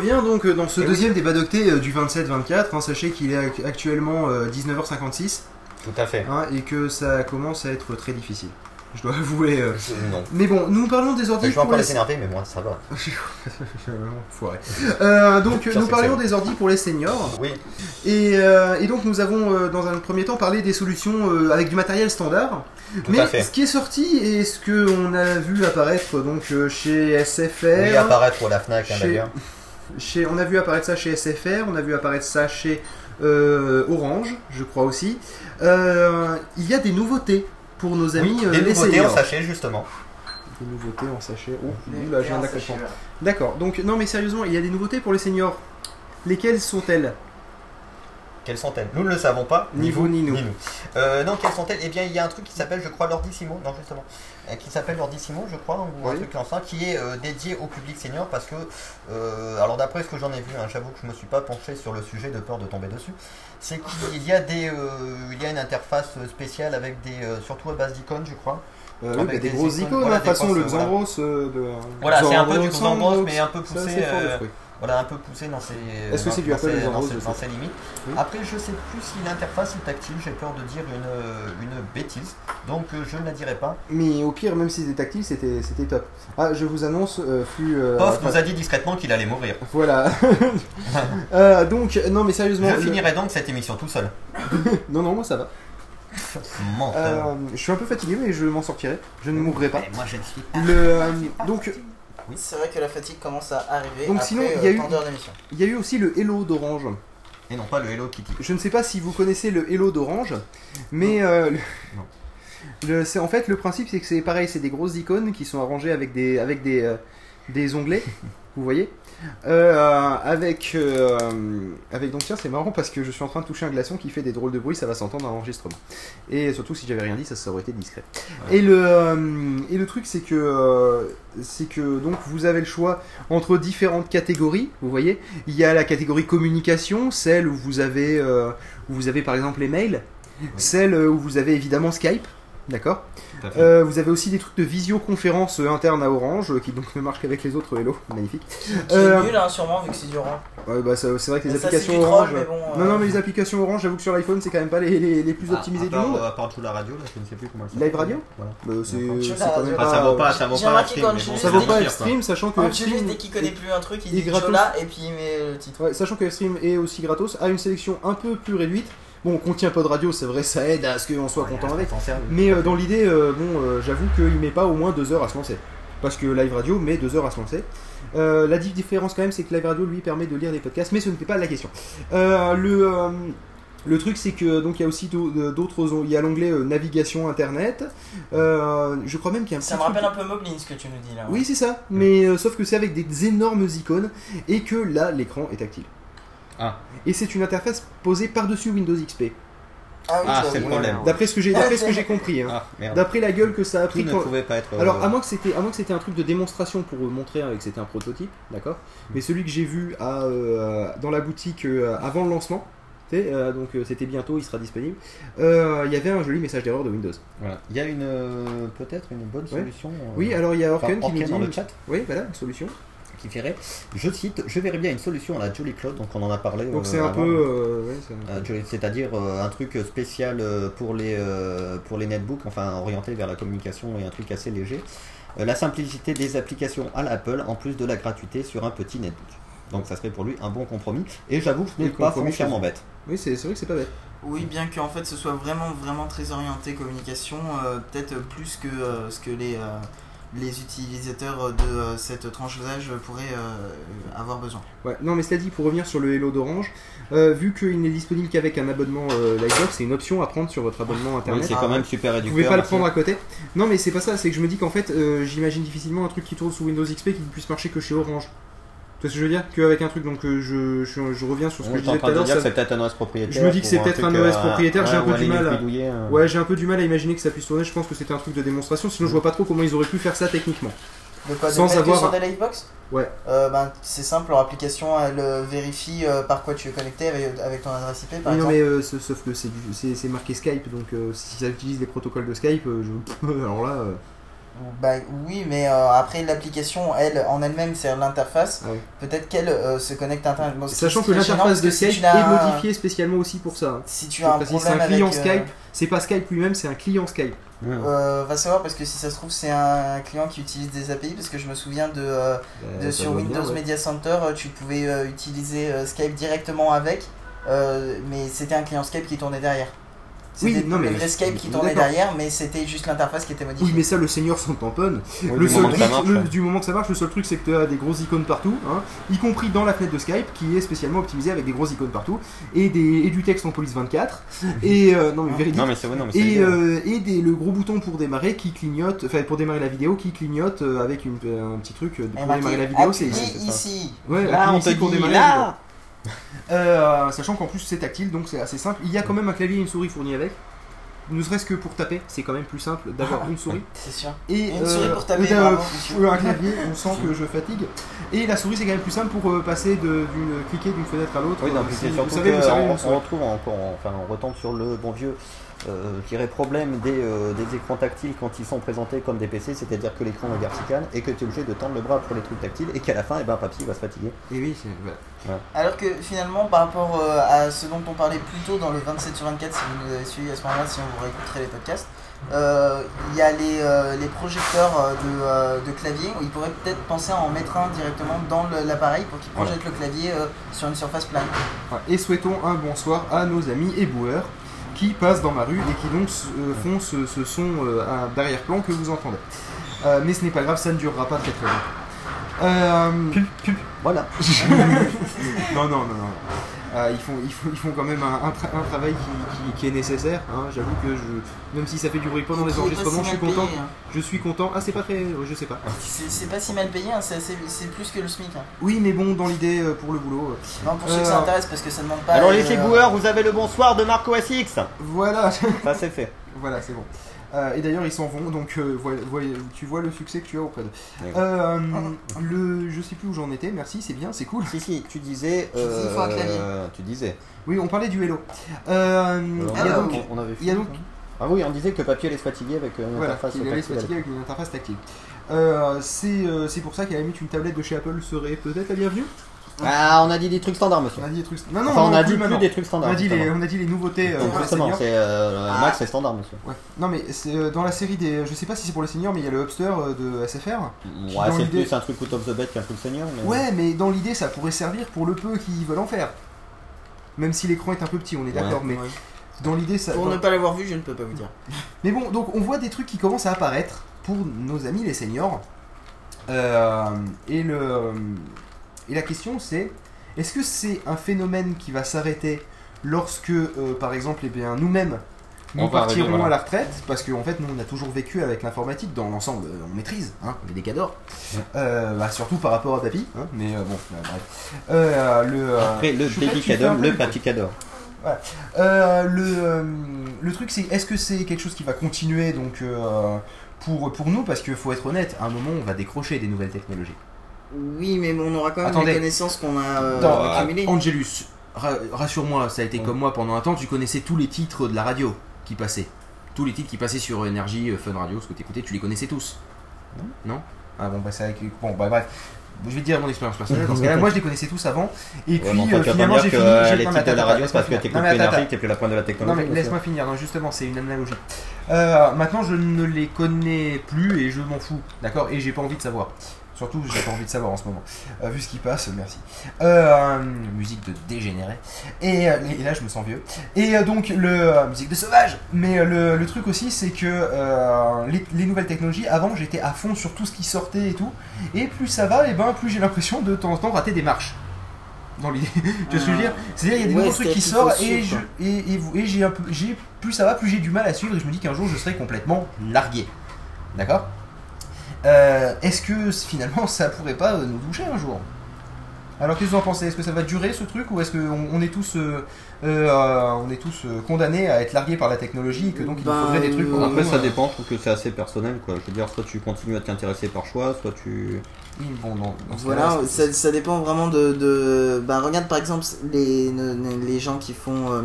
revient donc euh, dans ce Eh oui. deuxième débat d'octet euh, du 27-24. hein, sachez qu'il est ac- actuellement euh, 19h56 Tout à fait. hein, et que ça commence à être très difficile. Je dois avouer. euh. Je- non. Mais bon, nous parlons des Je ordi vais pour encore les les énerver, mais moi ça va. Foiré. Euh, donc Pire, nous parlions des ordi pour les seniors Oui, et, euh, et donc nous avons euh, dans un premier temps parlé des solutions euh, avec du matériel standard. tout Mais à fait. ce qui est sorti et ce que on a vu apparaître donc euh, chez SFR, Oui, apparaître à la Fnac hein, Chez- d'ailleurs. Chez, on a vu apparaître ça chez SFR, on a vu apparaître ça chez euh, Orange, je crois aussi. Euh, il y a des nouveautés pour nos amis Oui, euh, des les nouveautés en seniors. sachet justement. Des nouveautés en sachet. Oh, là, je viens de la comprendre. D'accord. Donc non, mais sérieusement, il y a des nouveautés pour les seniors. Lesquelles sont-elles? Quelles sont-elles? Nous ne le savons pas. Ni vous, ni nous. Euh, non, quelles sont-elles? Eh bien, il y a un truc qui s'appelle, je crois, l'Ordissimo. Non, justement. Euh, qui s'appelle l'Ordissimo, je crois, ou un Oui. truc comme ça, qui est euh, dédié au public senior parce que, euh, alors d'après ce que j'en ai vu, hein, j'avoue que je me suis pas penché sur le sujet de peur de tomber dessus, c'est qu'il y a des, euh, il y a une interface spéciale avec des, surtout à base d'icônes, je crois. Euh, oui, bah, des des grosses icônes, voilà, hein, des façon le grosses, voilà. De. Voilà, c'est un peu du Xandros, mais un peu poussé, Voilà, un peu poussé dans ses, Est-ce que dans- c'est du dans Apple, ses- dans ses- dans pas. ses limites. Oui. Après, je sais plus si l'interface est tactile, j'ai peur de dire une, une bêtise, donc euh, je ne la dirai pas. Mais au pire, même si c'était tactile, c'était c'était top. Ah, je vous annonce, euh, flux. euh, Pof enfin, nous a dit discrètement qu'il allait mourir. Voilà. Euh, donc, non, mais sérieusement. Je le- finirai donc cette émission tout seul. Non, non, moi ça va. Euh, je suis un peu fatigué, mais je m'en sortirai. Je ne mourrai pas. Moi je ne suis Le, euh, donc, C'est vrai que la fatigue commence à arriver Donc après sinon, il y a euh, eu- il y a eu aussi le Hello d'Orange. Et non pas le Hello Kitty. Je ne sais pas si vous connaissez le Hello d'Orange, mais euh, le- Non. le- c'est en fait le principe, c'est que c'est pareil, c'est des grosses icônes qui sont arrangées avec des avec des euh, des onglets. Vous voyez Euh, avec, euh, avec donc tiens c'est marrant parce que je suis en train de toucher un glaçon qui fait des drôles de bruit ça va s'entendre dans l'enregistrement. Et surtout si j'avais rien dit ça, ça aurait été discret. Et le euh, et le truc c'est que euh, c'est que donc vous avez le choix entre différentes catégories vous voyez. Il y a la catégorie communication celle où vous avez euh, où vous avez par exemple les mails. Celle où vous avez évidemment Skype d'accord euh, vous avez aussi des trucs de visioconférence euh, interne à Orange, euh, qui donc ne marchent qu'avec les autres Hello, magnifique. Qui Euh, est nul, hein, sûrement, vu que c'est du rang. Ouais, bah, c'est vrai que les Ça, c'est applications troll, Orange. mais bon, euh, Non, non, mais les applications Orange, j'avoue que sur l'iPhone, c'est quand même pas les, les, les plus Ah, optimisées du monde. À part la radio, là, je ne sais plus comment elle Live radio Voilà. Bah, c'est c'est quand même pas. Enfin, ça vaut pas, ça vaut J'ai pas stream, Ça c'est vaut pas pire, F-Stream, sachant que F-Stream. dès qu'il connaît plus un truc, il est dit. Chola et puis il met le titre. Sachant que F-Stream est aussi gratos, a une sélection un peu plus réduite. Bon, on contient pas de radio, c'est vrai, ça aide à ce qu'on soit content avec. Mais euh, dans l'idée, euh, bon, euh, j'avoue qu'il met pas au moins deux heures à se lancer. Parce que Live Radio met deux heures à se lancer. La dif- différence quand même, c'est que Live Radio lui permet de lire des podcasts, mais ce n'était pas la question. Le, le truc, c'est que donc il y a aussi d'au- d'autres, il y a l'onglet navigation internet. Je crois même qu'il y a un Ça me rappelle un peu Moblin ce que tu nous dis là. Oui, c'est ça. Mais euh, sauf que c'est avec des énormes icônes et que là, l'écran est tactile. Ah. Et c'est une interface posée par-dessus Windows XP. Ah oui, Ah, c'est le problème. D'après ce que j'ai, d'après ce que j'ai compris. hein. Ah. D'après la gueule que ça a Tout pris. ne quand- pouvait pas être. euh, Alors, à moins que c'était, à moins que c'était un truc de démonstration pour euh, montrer euh, que c'était un prototype, d'accord. Mais celui que j'ai vu à, euh, dans la boutique euh, avant le lancement, euh, donc euh, c'était bientôt, il sera disponible. euh, Il y avait un joli message d'erreur de Windows. Voilà. Il y a une euh, peut-être une bonne Ouais. solution. euh, Oui, alors il y a enfin, Orken qui nous Orken dit. dans le chat Oui, voilà, une solution. Qui je cite, je verrais bien une solution à la Jolly Cloud, donc on en a parlé. Donc euh, c'est un avant. peu. euh, ouais, Euh, Jolly- C'est-à-dire euh, un truc spécial pour les, euh, pour les netbooks, enfin orienté vers la communication et un truc assez léger. Euh, la simplicité des applications à l'Apple en plus de la gratuité sur un petit netbook. Donc ça serait pour lui un bon compromis. Et j'avoue que ce n'est le pas compromis foncièrement bête. Oui, c'est c'est vrai que c'est pas bête. Oui, bien qu'en fait ce soit vraiment vraiment très orienté communication, euh, peut-être plus que euh, ce que les, euh, les utilisateurs de euh, cette tranche d'âge pourraient euh, avoir besoin. Ouais, non, mais cela dit, pour revenir sur le Hello d'Orange, euh, vu qu'il n'est disponible qu'avec un abonnement euh, Livebox, c'est une option à prendre sur votre abonnement Oui, internet. c'est quand même super Vous réducteur. pouvez pas le prendre à côté. Non, mais c'est pas ça, c'est que je me dis qu'en fait, euh, j'imagine difficilement un truc qui tourne sous Windows XP qui ne puisse marcher que chez Orange. Tu vois ce que je veux dire Qu'avec un truc, donc euh, je, je, je reviens sur ce que je en disais tout train à de l'heure. ça- c'est peut-être un OS propriétaire. Je me dis que c'est peut-être un OS euh, propriétaire, j'ai un peu du mal à- euh. Ouais, j'ai un peu du mal à imaginer que ça puisse tourner. Je pense que c'était un truc de démonstration. Sinon, je vois pas trop comment ils auraient pu faire ça techniquement. De quoi de Sans que avoir- sur des Livebox Ouais. Euh, ben, c'est simple, leur application elle vérifie euh, par quoi tu es connecté avec, avec ton adresse IP par Oui, non, exemple. mais euh, sauf que c'est du- c'est c'est marqué Skype, donc euh, si ça utilise les protocoles de Skype, euh, je... alors là. Bah oui, mais euh, après l'application, elle, en elle-même, c'est l'interface. Peut-être qu'elle euh, se connecte à Internet. Bon, Sachant que l'interface de si Skype est modifiée spécialement aussi pour ça. hein. Si tu as un problème client avec, euh, Skype. C'est pas Skype lui-même, c'est un client Skype. euh, va savoir parce que si ça se trouve c'est un client qui utilise des API parce que je me souviens de, de ça sur Windows ouais. Media Center tu pouvais euh, utiliser euh, Skype directement avec euh, mais c'était un client Skype qui tournait derrière. Oui, non, mais vrai Skype qui tournait derrière mais c'était juste l'interface qui était modifiée. Oui, mais ça, le senior s'en tamponne. Oui, le du seul moment que ça truc, marche, le- ouais. du moment que ça marche, le seul truc c'est que tu as des grosses icônes partout, hein, y compris dans la fenêtre de Skype qui est spécialement optimisée avec des grosses icônes partout et, des, et du texte en police 24 et euh, non mais véridique. Non mais c'est ouais, non mais c'est Et, euh, et des, le gros bouton pour démarrer qui clignote, enfin pour démarrer la vidéo qui clignote euh, avec une, un petit truc euh, Et pour marqué, démarrer la vidéo. C'est ici. Ouais, Là, on te ici pour dit, démarrer là. la vidéo. Euh, sachant qu'en plus c'est tactile donc c'est assez simple. Il y a quand même un clavier et une souris fournis avec. Ne serait-ce que pour taper, c'est quand même plus simple d'avoir une souris. C'est sûr. Et Et une souris pour taper, euh, un clavier, on sent que je fatigue. Et la souris c'est quand même plus simple pour euh, passer de, d'une, cliquer d'une fenêtre à l'autre. Oui, non, Euh, si- c'est surtout vous savez, vous savez, souris. on retrouve encore, enfin, on retombe sur le bon vieux, euh, je dirais, problème des, euh, des écrans tactiles quand ils sont présentés comme des PC, c'est-à-dire que l'écran est vertical et que tu es obligé de tendre le bras pour les trucs tactiles et qu'à la fin, eh ben, papy va se fatiguer. Et oui. Alors que finalement, par rapport euh, à ce dont on parlait plus tôt dans le 27 sur 24, si vous nous avez suivi à ce moment-là, si vous réécouterez les podcasts, euh, il y a les, euh, les projecteurs de, euh, de clavier où ils pourraient peut-être penser à en mettre un directement dans l'appareil pour qu'il projette le clavier euh, sur une surface plane. Et souhaitons un bonsoir à nos amis éboueurs qui passent dans ma rue et qui donc euh, font ce, ce son euh, à d'arrière-plan que vous entendez. Euh, mais ce n'est pas grave, ça ne durera pas très très longtemps. Euh, Voilà. non, non, non, non. Euh, ils, font, ils, font, ils font quand même un, un tra- un travail qui, qui- qui est nécessaire. hein. J'avoue que je, même si ça fait du bruit pendant les si enregistrements, je suis content. hein. Je suis content. Ah, c'est pas très. Je sais pas. C'est pas si mal payé, hein, c'est plus que le SMIC. hein. Oui, mais bon, dans l'idée, euh, pour le boulot. euh, Non, pour ceux Euh, que ça intéresse, parce que ça demande pas. Alors euh, les éboueurs, vous avez le bonsoir de Marco SX. Voilà. Ça c'est fait. Voilà, c'est bon. Euh, et d'ailleurs, ils s'en vont, donc euh, voilà, voilà, tu vois le succès que tu as auprès d'eux. Euh, le, je sais plus où j'en étais, merci, c'est bien, c'est cool. Si si, tu disais. Tu faut euh, tu disais. Oui, on parlait du Hello. Euh, il y a donc, on, on avait il y a fini, donc- ça Ah oui, on disait que papier allait se fatiguer avec une voilà, interface il allait se tactile. fatiguer avec une interface tactile. Euh, c'est euh, c'est pour ça qu'à la limite, une tablette de chez Apple serait peut-être la bienvenue? Ah, on a dit des trucs standards, monsieur. On a dit des trucs. Non, non, Enfin, on non, a dit plus des trucs On standards. a dit les, on a dit les nouveautés euh, Donc, pour les justement, c'est euh, Ah. Max, c'est standard, monsieur. Ouais. Non, mais c'est euh, dans la série des. Je sais pas si c'est pour les seniors, mais il y a le Hubster euh, de SFR. Ouais, c'est plus un truc out of the bed qu'un truc senior. Mais... Ouais, mais dans l'idée, ça pourrait servir pour le peu qu'ils veulent en faire. Même si l'écran est un peu petit, on est d'accord, mais dans l'idée, ça. Pour ne pas l'avoir vu, je ne peux pas vous dire. Mais bon, donc on voit des trucs qui commencent à apparaître pour nos amis les seniors. Euh, et, le, et la question c'est est-ce que c'est un phénomène qui va s'arrêter lorsque, euh, par exemple, eh bien, nous-mêmes, nous On partirons arriver, voilà. à la retraite? Parce qu'en fait, nous, on a toujours vécu avec l'informatique dans l'ensemble, euh, on maîtrise, hein, on est des cadors. Ouais. Euh, bah, surtout par rapport à Papy, hein, mais euh, bon, euh, bref. Le, Après, le baby cador, le papy cador. euh, le, euh, le truc c'est est-ce que c'est quelque chose qui va continuer donc euh, pour, pour nous? Parce qu'il faut être honnête à un moment on va décrocher des nouvelles technologies. Oui, mais on aura quand même Attendez. les connaissances qu'on a euh, Attends, accumulées. Angelus, ra- rassure-moi, ça a été comme moi pendant un temps, tu connaissais tous les titres de la radio qui passaient. Tous les titres qui passaient sur Énergie, euh, Fun Radio, ce que tu écoutais, tu les connaissais tous. Non Ah bon, bah c'est avec... Bon, bah bref. Je vais te dire mon expérience personnelle. Dans ce cas-là, moi je les connaissais tous avant. Et puis mais enfin, euh, tu vas pas finalement me j'ai dire fini. euh, j'ai- les non, mais titres de la attends, radio, c'est parce que laisse-moi finir. Non, mais plus attends, t'es plus la pointe de la Non technologie. mais laisse-moi finir, non, justement c'est une analogie. Euh, maintenant je ne les connais plus et je m'en fous, d'accord? Et j'ai pas envie de savoir. Surtout j'ai pas envie de savoir en ce moment. Euh, vu ce qui passe, merci. Euh, musique de dégénéré. Et, euh, et là je me sens vieux. Et donc le musique de sauvage. Mais le, le truc aussi c'est que euh, les, les nouvelles technologies, avant j'étais à fond sur tout ce qui sortait et tout. Et plus ça va, et ben plus j'ai l'impression de temps en temps rater des marches. Dans l'idée. tu vois ce que je veux dire? C'est-à-dire il y a des Ouais, nouveaux trucs qui sortent et, je, et, et, j'ai un peu, j'ai plus ça va, plus j'ai du mal à suivre et je me dis qu'un jour je serai complètement largué. D'accord? Euh, Est-ce que finalement ça pourrait pas euh, nous toucher un jour? Alors qu'est-ce que vous en pensez? Est-ce que ça va durer ce truc? Ou est-ce qu'on on est tous, euh, euh, on est tous euh, condamnés à être largués par la technologie et que donc il nous Ben, faudrait des trucs pour nous, Après, ça euh, dépend, je trouve que c'est assez personnel, quoi. Je veux dire, soit tu continues à t'intéresser par choix, soit tu. oui, bon, non, Voilà, ça, ça dépend vraiment de, de- Bah, regarde par exemple les, les gens qui font.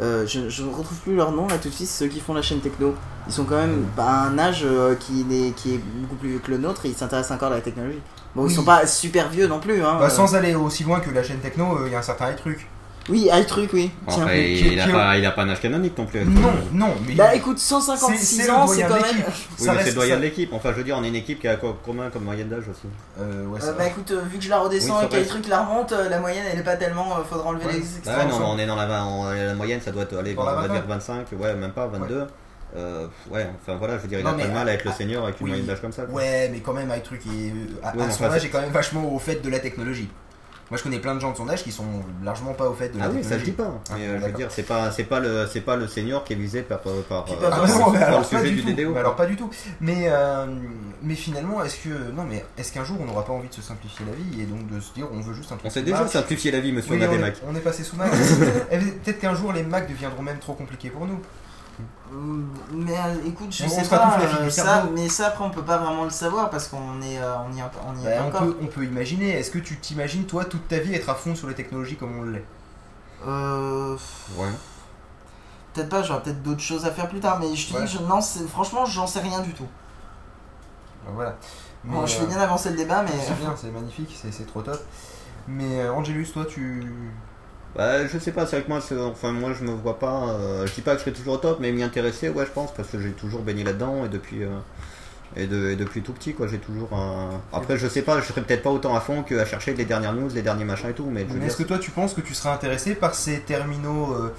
Euh, je, je retrouve plus leur nom là tout de suite, ceux qui font la chaîne techno. Ils sont quand même à un âge euh, qui, est, qui est beaucoup plus vieux que le nôtre et ils s'intéressent encore à la technologie. Bon, Oui. ils sont pas super vieux non plus. Hein, Bah, euh. sans aller aussi loin que la chaîne techno, il y a un certain truc. Oui, iTruc, oui. Tiens. Enfin, qui- il, a qui- pas, il a pas un âge canonique non plus. Non, non, mais. Bah écoute, c'est 156 le ans, c'est doyen quand de même. l'équipe. Oui, Ça mais c'est reste- le doyen ça- de l'équipe. Enfin, je veux dire, on est une équipe qui a co- combien comme moyenne d'âge aussi Euh, ouais, Euh, bah écoute, euh, vu que je la redescends Oui, et reste- la remonte, euh, la moyenne elle est pas tellement. euh, faudra enlever Ouais. les Ouais, extrêmes. non, mais on est dans la, vingt- en- la moyenne, ça doit être aller Dans on la va dire 22. 25, ouais, même pas 22. Euh, ouais, enfin voilà, je veux dire, il Non, a pas de mal à être le ah, senior avec une oui. moyenne d'âge comme ça. quoi. Ouais, mais quand même, avec truc, il euh, à, Oui, à mais son enfin, âge, c'est- est quand même vachement au fait de la technologie. Moi, je connais plein de gens de son âge qui sont largement pas au fait de la Ah oui, ça je dis pas. Ah, Mais euh, je veux dire, c'est pas, c'est pas le, c'est pas le senior qui est visé par, par, euh, pas par- non, alors le pas sujet du. DDO. Mais alors pas du tout. Mais, euh, mais finalement, est-ce que non, mais est-ce qu'un jour on n'aura pas envie de se simplifier la vie et donc de se dire on veut juste un truc On s'est qui déjà marche simplifié la vie, monsieur, Oui, on a on, des est, Macs. on est passé sous Mac. Eh, Peut-être qu'un jour les Macs deviendront même trop compliqués pour nous. Mm, Mais euh, écoute, je On sais pas. fille euh, ça, mais ça après on peut pas vraiment le savoir parce qu'on est, euh, on y, a- on y est Bah, on, encore. peut, on peut imaginer. Est-ce que tu t'imagines toi toute ta vie être à fond sur les technologies comme on l'est? Euh, Ouais. peut-être pas, j'aurai peut-être d'autres choses à faire plus tard, mais je te Ouais. dis, je- non, franchement, j'en sais rien du tout. Ben, Voilà. Mais, Bon, je euh, fais bien avancer le débat, mais C'est bien, c'est magnifique, c'est c'est trop top. Mais euh, Angelus, toi, tu. Bah, je sais pas, c'est vrai que moi, c'est- enfin, moi je me vois pas. euh, je dis pas que je serai toujours au top, mais m'y intéresser, ouais, je pense, parce que j'ai toujours baigné là-dedans et depuis. euh, et, de- et depuis tout petit, quoi, j'ai toujours un. Après, je sais pas, je serais peut-être pas autant à fond qu'à chercher les dernières news, les derniers machins et tout, mais Mais est-ce que toi, tu penses que tu serais intéressé par ces terminaux, euh,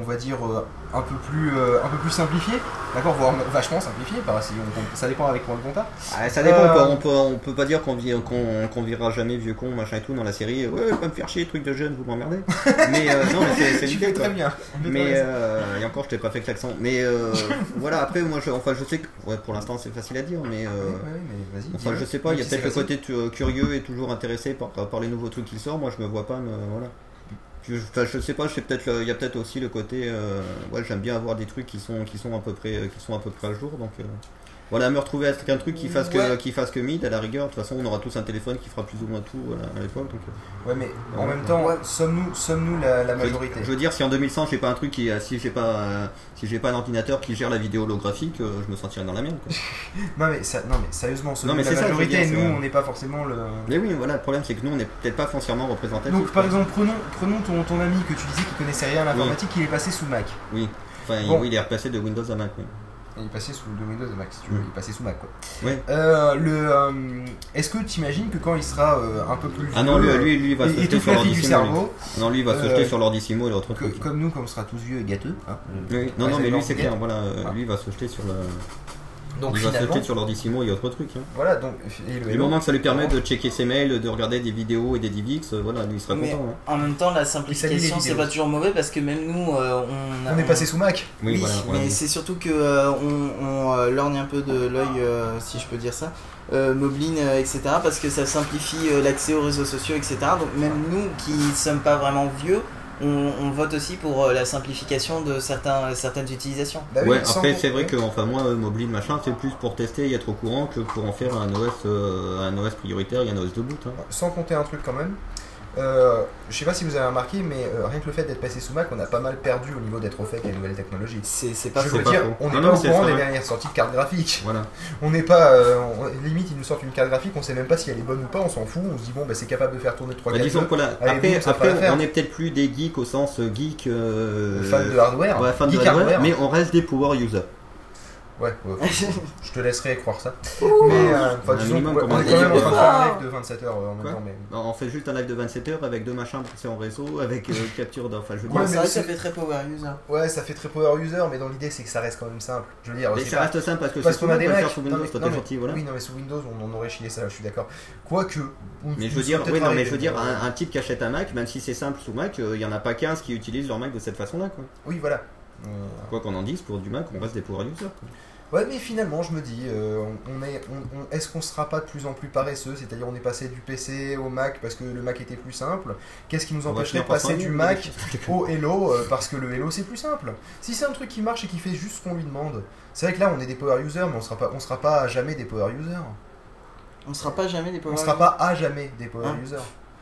on va dire, euh, un, peu plus, euh, un peu plus simplifiés D'accord Voire vachement simplifiés, bah, si on- ça dépend avec quoi on le compte. Ah, ça dépend, Euh, on, peut, on, peut, pas dire qu'on vit- qu'on qu'on vira jamais vieux con, machin et tout dans la série. Ouais, pas me faire chier, truc de jeune, vous m'emmerdez. mais non, mais c'est- c'est l'idée quoi. très bien. Mais et encore, je t'ai pas fait que l'accent. Mais voilà, après, moi, je, enfin, je sais que, ouais, pour l'instant, c'est facile à dire, mais. euh, mais vas-y. Enfin, je sais pas, il y a peut-être le côté curieux et toujours intéressé par, par les nouveaux trucs qui sortent. Moi, je me vois pas, voilà. Je, je sais pas, peut-être, il y a peut-être aussi le côté, euh, ouais, j'aime bien avoir des trucs qui sont, qui sont à peu près, qui sont à peu près à jour. Donc, euh, voilà, me retrouver avec un truc qui fasse que, Ouais. qui fasse que mid, à la rigueur. De toute façon, on aura tous un téléphone qui fera plus ou moins tout voilà, à l'époque. Donc, euh, Ouais, mais en Ouais. même temps, Ouais. sommes-nous sommes la, la majorité? je veux dire, si en 2100 j'ai pas un truc qui, euh, si j'ai pas, euh, si j'ai pas un ordinateur qui gère la vidéo holographique, euh, je me sentirais dans la merde. quoi. Non, mais, ça, non, mais sérieusement, sommes Non, mais la c'est ça majorité, dire, nous, on n'est pas forcément le. Mais oui, voilà, le problème c'est que nous, on n'est peut-être pas foncièrement représentatifs. Donc, par exemple, prenons, prenons ton, ton ami que tu disais qui connaissait rien à l'informatique, il est passé sous Mac. Oui. Enfin, il- oui, il est repassé de Windows à Mac. oui. Il passé sous le Windows et Mac, si tu veux. Il passé sous Mac, quoi. Ouais. Euh, le, euh, Est-ce que tu imagines que quand il sera euh, un peu plus. Ah non, lui, vieux, lui, lui, il va se et, et jeter sur l'ordissimo. Non, lui, il va se jeter sur l'ordissimo et l'autre que- truc. comme nous, comme on sera tous vieux et gâteux. hein, Oui, non, non, mais lui, c'est clair. Voilà, Ah. lui, il va se jeter sur le. Donc il va se finalement, jeter sur l'ordissimo et autre truc. Hein. voilà, donc. Et le moment que ça lui permet de checker ses mails, de regarder des vidéos et des DivX, euh, voilà, lui, il sera Mais content. hein. en même temps, la les simplification c'est pas toujours mauvais parce que même nous, euh, on, on est passé sous Mac. Oui, Oui, voilà. mais c'est surtout que euh, on, on, euh, lorgne un peu de l'œil, euh, si je peux dire ça, euh, Moblin, euh, etc. Parce que ça simplifie euh, l'accès aux réseaux sociaux, etc. Donc même nous qui sommes pas vraiment vieux, on, on vote aussi pour euh, la simplification de certains, certaines utilisations. Bah oui, Ouais, après c'est vrai que enfin moi euh, Moblin machin c'est plus pour tester et être au courant que pour en faire un OS euh, un OS prioritaire et un OS de boot. hein. Sans compter un truc quand même. Euh, je sais pas si vous avez remarqué, mais euh, rien que le fait d'être passé sous Mac, on a pas mal perdu au niveau d'être au fait les nouvelles technologies. C'est pas je veux pas dire, faux. on n'est pas non, au courant des dernières sorties de cartes graphiques. Voilà. On n'est pas. euh, on- limite, ils nous sortent une carte graphique, on sait même pas si elle est bonne ou pas, on s'en fout. On se dit, bon, bah, c'est capable de faire tourner 3 Bah, 4 disons que voilà, après, boum, après on est peut-être plus des geeks au sens euh, geek euh, fan de hardware. ouais, fan de geek hardware, mais on reste des power users. Ouais, ouais, je te laisserai croire ça. mais euh, enfin, disons, minimum, ouais, on on est dit. quand même en train de faire un live de 27 heures en même temps. Mais... On fait juste un live de 27 heures avec deux machins branchés en réseau, avec euh, capture d'un. Enfin, je veux Ouais, c'est vrai que ça c'est- fait très power user. Ouais, ça fait très power user, mais dans l'idée, c'est que ça reste quand même simple. Je veux dire, mais c'est ça pas- reste simple parce que Parce c'est qu'on a des sous Non, Windows, mais- toi non, t'es mais- gentil, voilà. Oui, non, mais sous Windows, on en aurait chié ça, je suis d'accord. Quoique. on- Mais on je veux dire, oui, non, mais je veux dire, un, type qui achète un Mac, même si c'est simple sous Mac, euh, il y en a pas 15 qui utilisent leur Mac de cette façon-là, quoi. Oui, voilà. Euh, Quoi qu'on en dise, pour du Mac, on reste des power users. quoi. Ouais, mais finalement, je me dis, euh, on, on est, on- on- est-ce qu'on sera pas de plus en plus paresseux? C'est-à-dire, on est passé du PC au Mac parce que le Mac était plus simple. Qu'est-ce qui nous empêcherait de passer du Mac au Hello euh, parce que le Hello c'est plus simple? Si c'est un truc qui marche et qui fait juste ce qu'on lui demande, c'est vrai que là on est des power users, mais on sera pas, on sera pas à jamais des power users. On sera pas jamais des power On sera pas à jamais des power Hein users.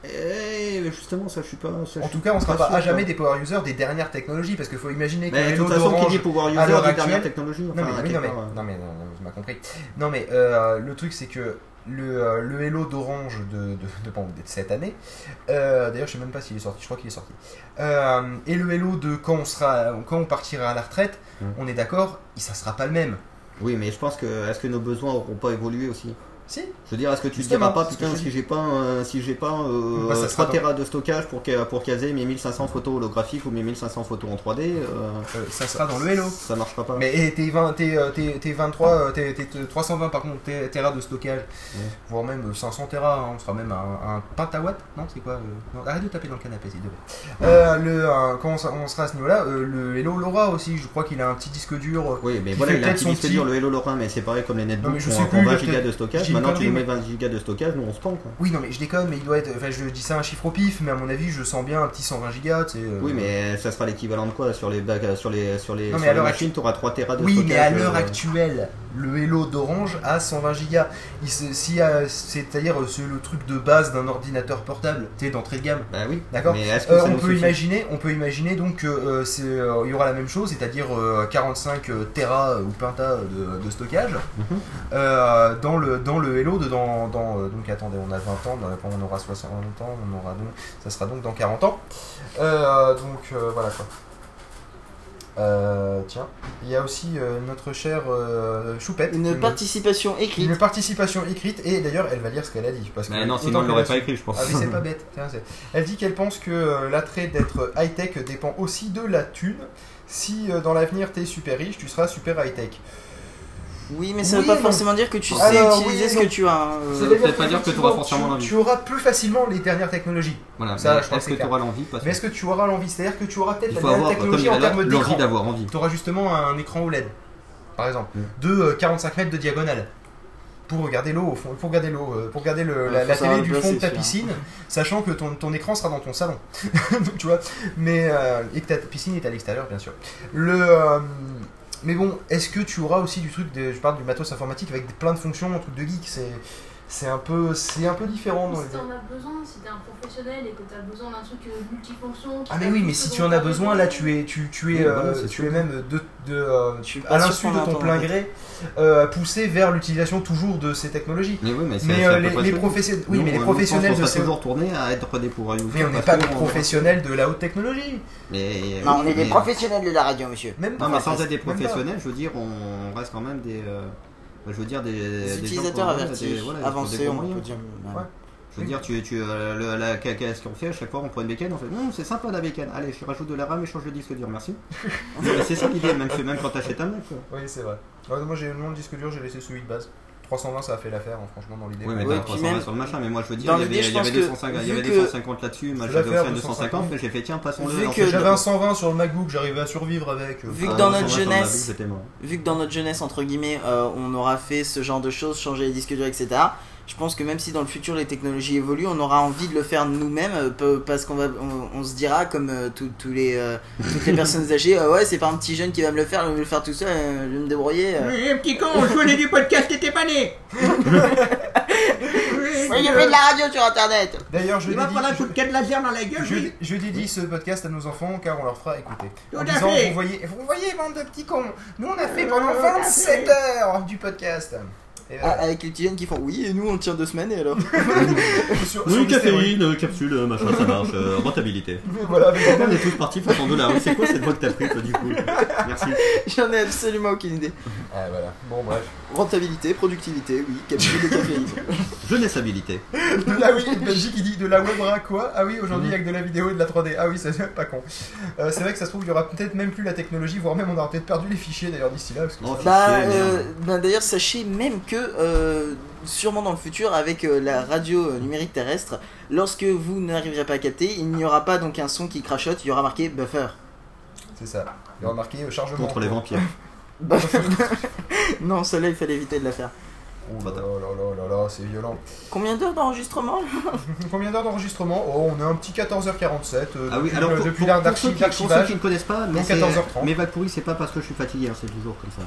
Et justement, ça, je suis pas. ça, En tout cas, on sera pas à jamais des power users des dernières technologies parce qu'il faut imaginer que Mais de toute façon, qui dit pouvoir user des dernières technologies. Non enfin, mais, à oui, non, mais, euh. non, mais non, non, tu m'as compris. Non mais euh, le truc c'est que le, euh, le Hello d'Orange de, de, de, bon, de cette année, euh, d'ailleurs je sais même pas s'il est sorti, je crois qu'il est sorti, euh, et le Hello de quand on, sera, quand on partira à la retraite, Mm. on est d'accord, ça sera pas le même. Oui, mais je pense que est-ce que nos besoins auront pas évolué aussi? Si Je veux dire, est-ce que tu te Justement, diras pas, putain, je si j'ai pas, euh, si j'ai pas euh, Bah, ça sera 3 dans- Tera de stockage pour, pour caser mes 1500 photos holographiques ou mes 1500 photos en 3D, euh, Euh, ça sera dans le Hello. ça marchera pas. Mais tes, 20, tes, euh, tes, tes 23, euh, tes, tes 320 par contre, Tera de stockage, voire même euh, 500 Tera, hein, on sera même à un, un pentawatt, non c'est quoi euh, non, Arrête de taper dans le canapé s'il te plaît. Euh, le, euh, quand on sera, on à ce niveau-là, euh, le Hello l'aura aussi, je crois qu'il a un petit disque dur. euh, Oui, mais voilà, il a un petit disque dur, le Hello Lorrain, mais c'est pareil comme les netbooks a 20 gigas de stockage. Maintenant, tu lui mets 20 gigas de stockage, nous on se quoi. Oui, non, mais je déconne, mais il doit être. Enfin, je dis ça un chiffre au pif, mais à mon avis, je sens bien un petit 120 gigas, tu sais. euh, Oui, mais ça sera l'équivalent de quoi sur les bacs, sur les sur les, Non, mais sur à les l'heure machines, tu auras 3 Tera de Oui, stockage. mais à l'heure euh, actuelle, le Hello d'Orange a 120 gigas. Si, euh, C'est-à-dire, euh, c'est le truc de base d'un ordinateur portable, tu sais, d'entrée de gamme. Bah oui. D'accord. Euh, on peut imaginer, on peut imaginer donc qu'il y aura la même chose, c'est-à-dire euh, 45 Tera ou Penta de, de stockage Mhm. euh, dans le dans le Hello de dans, dans, euh, donc attendez, on a 20 ans, quand on aura 60 ans, on aura donc ça sera donc dans 40 ans. Euh, donc euh, voilà quoi. Euh, tiens, il y a aussi euh, notre chère euh, Choupette. Une participation écrite. une participation écrite et d'ailleurs elle va lire ce qu'elle a dit parce que Mais non, sinon on que l'aurait pas écrit, je pense. ah mais c'est pas bête. Tiens, Elle dit qu'elle pense que l'attrait d'être high-tech dépend aussi de la thune. Si euh, dans l'avenir t'es super riche, tu seras super high-tech. Oui, mais ça Oui veut pas forcément dire que tu sais Alors, utiliser oui ce que tu as. euh. Ça veut peut-être pas dire que t'auras forcément tu, l'envie. tu auras plus facilement les dernières technologies. Voilà, Ça, je pense est-ce que tu auras l'envie Mais est-ce que tu auras l'envie? C'est-à-dire que tu auras peut-être la dernière technologie en termes l'envie d'écran. d'avoir envie. Tu auras justement un écran OLED, par exemple, Mm. de euh, 45 mètres de diagonale. Pour regarder l'eau, au fond, pour regarder l'eau, euh, pour regarder le- Ouais, la, télé du fond de ta piscine, sachant que ton, ton écran sera dans ton salon. Donc, tu vois, mais euh, et que ta piscine est à l'extérieur, bien sûr. Le, euh, mais bon, est-ce que tu auras aussi du truc, de, je parle du matos informatique avec plein de fonctions, un truc de geek, c'est c'est un peu, c'est un peu différent. Dans Si t'en as besoin, si t'es un professionnel et que t'as besoin d'un truc euh, multifonction. Ah mais oui, mais si tu en as besoin, là tu es, tu, tu es, Oui, voilà, euh, tu es même de, de, euh, à l'insu de ton plein gré, euh, poussé vers l'utilisation toujours de ces technologies. Mais oui, mais c'est Mais euh, les, les professionnels, oui, Nous, mais les on- professionnels de ces, toujours tourné à être des pouvoirs mais on n'est pas des professionnels de la haute technologie. Mais, Non, on est des professionnels de la radio, monsieur. Même Non, pas. mais sans être des professionnels, je veux dire, on reste quand même des. Euh, je veux dire, des. Utilisateurs avertis, voilà, avancés, des on moyens. peut dire. Ouais. Je veux dire, tu, tu, euh, le- la, qu'est-ce qu'on fait à chaque fois On prend une bécane, on fait Hum, c'est sympa la bécane. Allez, je rajoute de la RAM et change le disque dur, merci. C'est ça l'idée, même, même quand t'achètes un Mac. Quoi. Oui, c'est vrai. Ouais, moi j'ai mon disque dur, j'ai laissé celui de base. 320 ça a fait l'affaire, hein, franchement, dans l'idée. Oui, mais Ouais, puis 320 même- sur le machin, mais moi je veux dire, il y avait, l'idée, je il y avait pense que 250, il y vu avait que- 250 là-dessus, moi j'avais offert 250, 250, mais j'ai fait tiens, passons-le. Vu Alors, que- J'avais un 120 sur le MacBook, j'arrivais à survivre avec. euh, Vu que ah, dans 220 notre jeunesse-. Vu que dans notre jeunesse, entre guillemets, euh, on aura fait ce genre de choses, changer les disques durs, etc. Je pense que même si dans le futur les technologies évoluent, on aura envie de le faire nous-mêmes euh, parce qu'on va, on, on se dira comme euh, tous tous les, euh, toutes les personnes âgées, euh, ouais, c'est pas un petit jeune qui va me le faire, je vais le faire tout seul, euh, je vais me débrouiller. euh. Oui, petit con, je venais du podcast qui était pas né il y avait de la radio sur internet. D'ailleurs, je dédie, prendre un je- coup de laser dans la gueule, je, oui. je dédie ce podcast à nos enfants car on leur fera écouter. Tout en disant, fait. vous voyez, vous voyez, bande de petits cons, nous on a fait pendant 27 heures du podcast. Et Ah, voilà. avec les petits jeunes qui font oui, et nous on tient deux semaines et alors sur, Oui, sur caféine, capsule, machin, ça marche, euh, rentabilité. Voilà, avec On est tous partis façon de là. C'est quoi cette voix que t'as pris, toi, du coup Merci. J'en ai absolument aucune idée. Ah voilà, bon bref. Rentabilité, productivité, oui, capsule de caféine. Jeunesse habilité. De la oui, Belgique il dit de la webra quoi Ah oui, aujourd'hui Mhm. avec de la vidéo et de la 3D. Ah oui, c'est pas con. Euh, c'est vrai que ça se trouve, il y aura peut-être même plus la technologie, voire même on aura peut-être perdu les fichiers d'ailleurs d'ici là. Parce que Oh, ça- Bah, euh, bah, d'ailleurs, sachez même que, euh, sûrement dans le futur, avec euh, la radio euh, numérique terrestre, lorsque vous n'arriverez pas à capter, il n'y aura pas donc un son qui crachote, il y aura marqué buffer. C'est ça. Il y aura marqué euh, chargement. Contre les vampires. non, celle-là, il fallait éviter de la faire. Oh là là là là là, c'est violent. Combien d'heures d'enregistrement Combien d'heures d'enregistrement? Oh, on est un petit 14h47 euh, Ah oui, depuis, alors le- pour, depuis pour- l'art pour ceux qui, pour ceux qui d'archivage. ne connaissent pas, mais Donc c'est- 14h30. mes vagues pourries, c'est pas parce que je suis fatigué, hein, c'est toujours comme ça.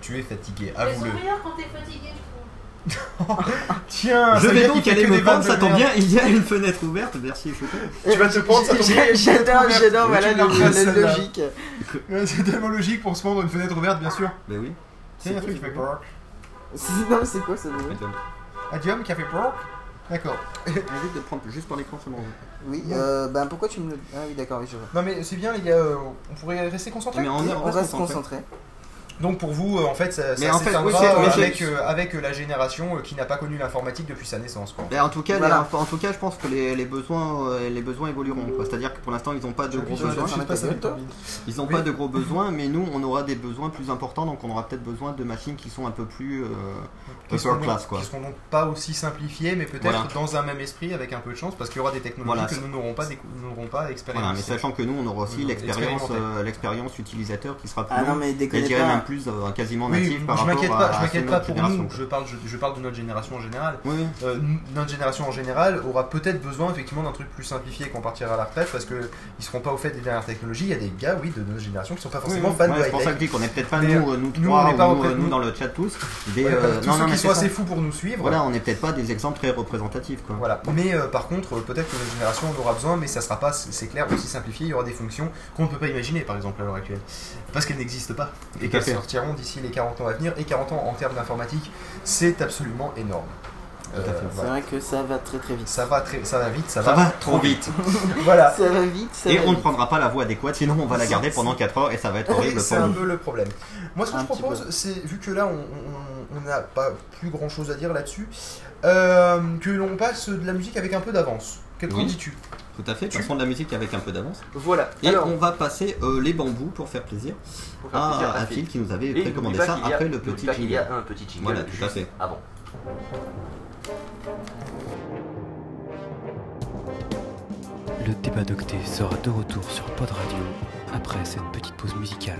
Tu es fatigué, avoue-le. meilleures quand t'es fatigué, je trouve. Tiens, Je ça vais donc aller me des prendre, ça de tombe bien, il y a une fenêtre ouverte, merci Choco. Tu vas te prendre, ça tombe bien. J'adore, j'adore, voilà la logique. C'est tellement logique pour se prendre une fenêtre ouverte, bien sûr. Bah oui. Tiens, il y a un truc qui fait. C'est- Non, mais c'est quoi ça Adium qui a fait peur D'accord. Évite de prendre juste par l'écran seulement. Oui, euh, ben pourquoi tu me le. Ah oui, d'accord, oui, je vois. Non mais c'est bien les gars, euh, on pourrait rester concentrés. Mais on, on reste concentré. Donc pour vous, euh, en fait, ça, ça en fait, oui, euh, avec, euh, avec la génération euh, qui n'a pas connu l'informatique depuis sa naissance. Quoi. Mais en tout cas, Voilà. les, info- en tout cas, je pense que les, les besoins, euh, les besoins évolueront. C'est-à-dire que pour l'instant, ils n'ont pas de gros besoins. Ils n'ont Oui. pas de gros besoins, mais nous, on aura des besoins plus importants, donc on aura peut-être besoin de machines qui sont un peu plus euh, Qui seront, upper donc, class, quoi. qui seront donc pas aussi simplifiées, mais peut-être Voilà. dans un même esprit avec un peu de chance, parce qu'il y aura des technologies Voilà, que nous n'aurons pas, n'aurons pas expérimentées. Voilà, mais sachant que nous, on aura aussi l'expérience, euh, utilisateur qui sera plus Ah non, mais déconnez je dirais pas. même plus quasiment Oui, native par je m'inquiète à, pas, je m'inquiète pas pour nous, je parle, je, je parle de notre génération en général. Oui, oui. Euh, notre génération en général aura peut-être besoin effectivement d'un truc plus simplifié quand on partira à la retraite parce que ils seront pas au fait des dernières technologies. Il y a des gars, oui, de notre génération qui sont pas forcément Oui, fans ouais, de c'est pour ça que je dis qu'on est peut-être pas Mais, nous, euh, nous nous, on n'est pas ou nous, auprès de nous nous. dans le chat tous. Des, Ouais, euh, tous non, ceux non, qui sont assez fous pour nous suivre. Voilà, on n'est peut-être pas des exemples très représentatifs, quoi. Voilà. Mais euh, par contre, peut-être que notre génération en aura besoin, mais ça sera pas, c'est clair, aussi simplifié. Il y aura des fonctions qu'on ne peut pas imaginer, par exemple, à l'heure actuelle. Parce qu'elles n'existent pas. Et qu'elles. Sortiront d'ici les 40 ans à venir. Et 40 ans en termes d'informatique, c'est absolument énorme. Fait. C'est voilà. vrai que ça va très très vite. Ça va, très, ça va vite, ça, Ça va trop vite. voilà. Ça va vite, ça Et va on ne prendra pas la voie adéquate, sinon on va la garder pendant 4 heures et ça va être horrible c'est un peu le problème. Moi, ce que Un je propose, c'est, vu que là, on- n'a pas plus grand chose à dire là-dessus, euh, que l'on passe de la musique avec un peu d'avance. Qu'en Oui. dis-tu? Tout à fait, Tu- passons de la musique avec un peu d'avance. Voilà. Et Alors, on va passer euh, les bambous pour faire plaisir Pour faire à, plaisir à à Phil Phil. qui nous avait Et précommandé ça a- après le petit pas qu'il y jingle. a un petit jingle Voilà, tout à fait. avant. Le débat d'octet sera de retour sur Pod Radio après cette petite pause musicale.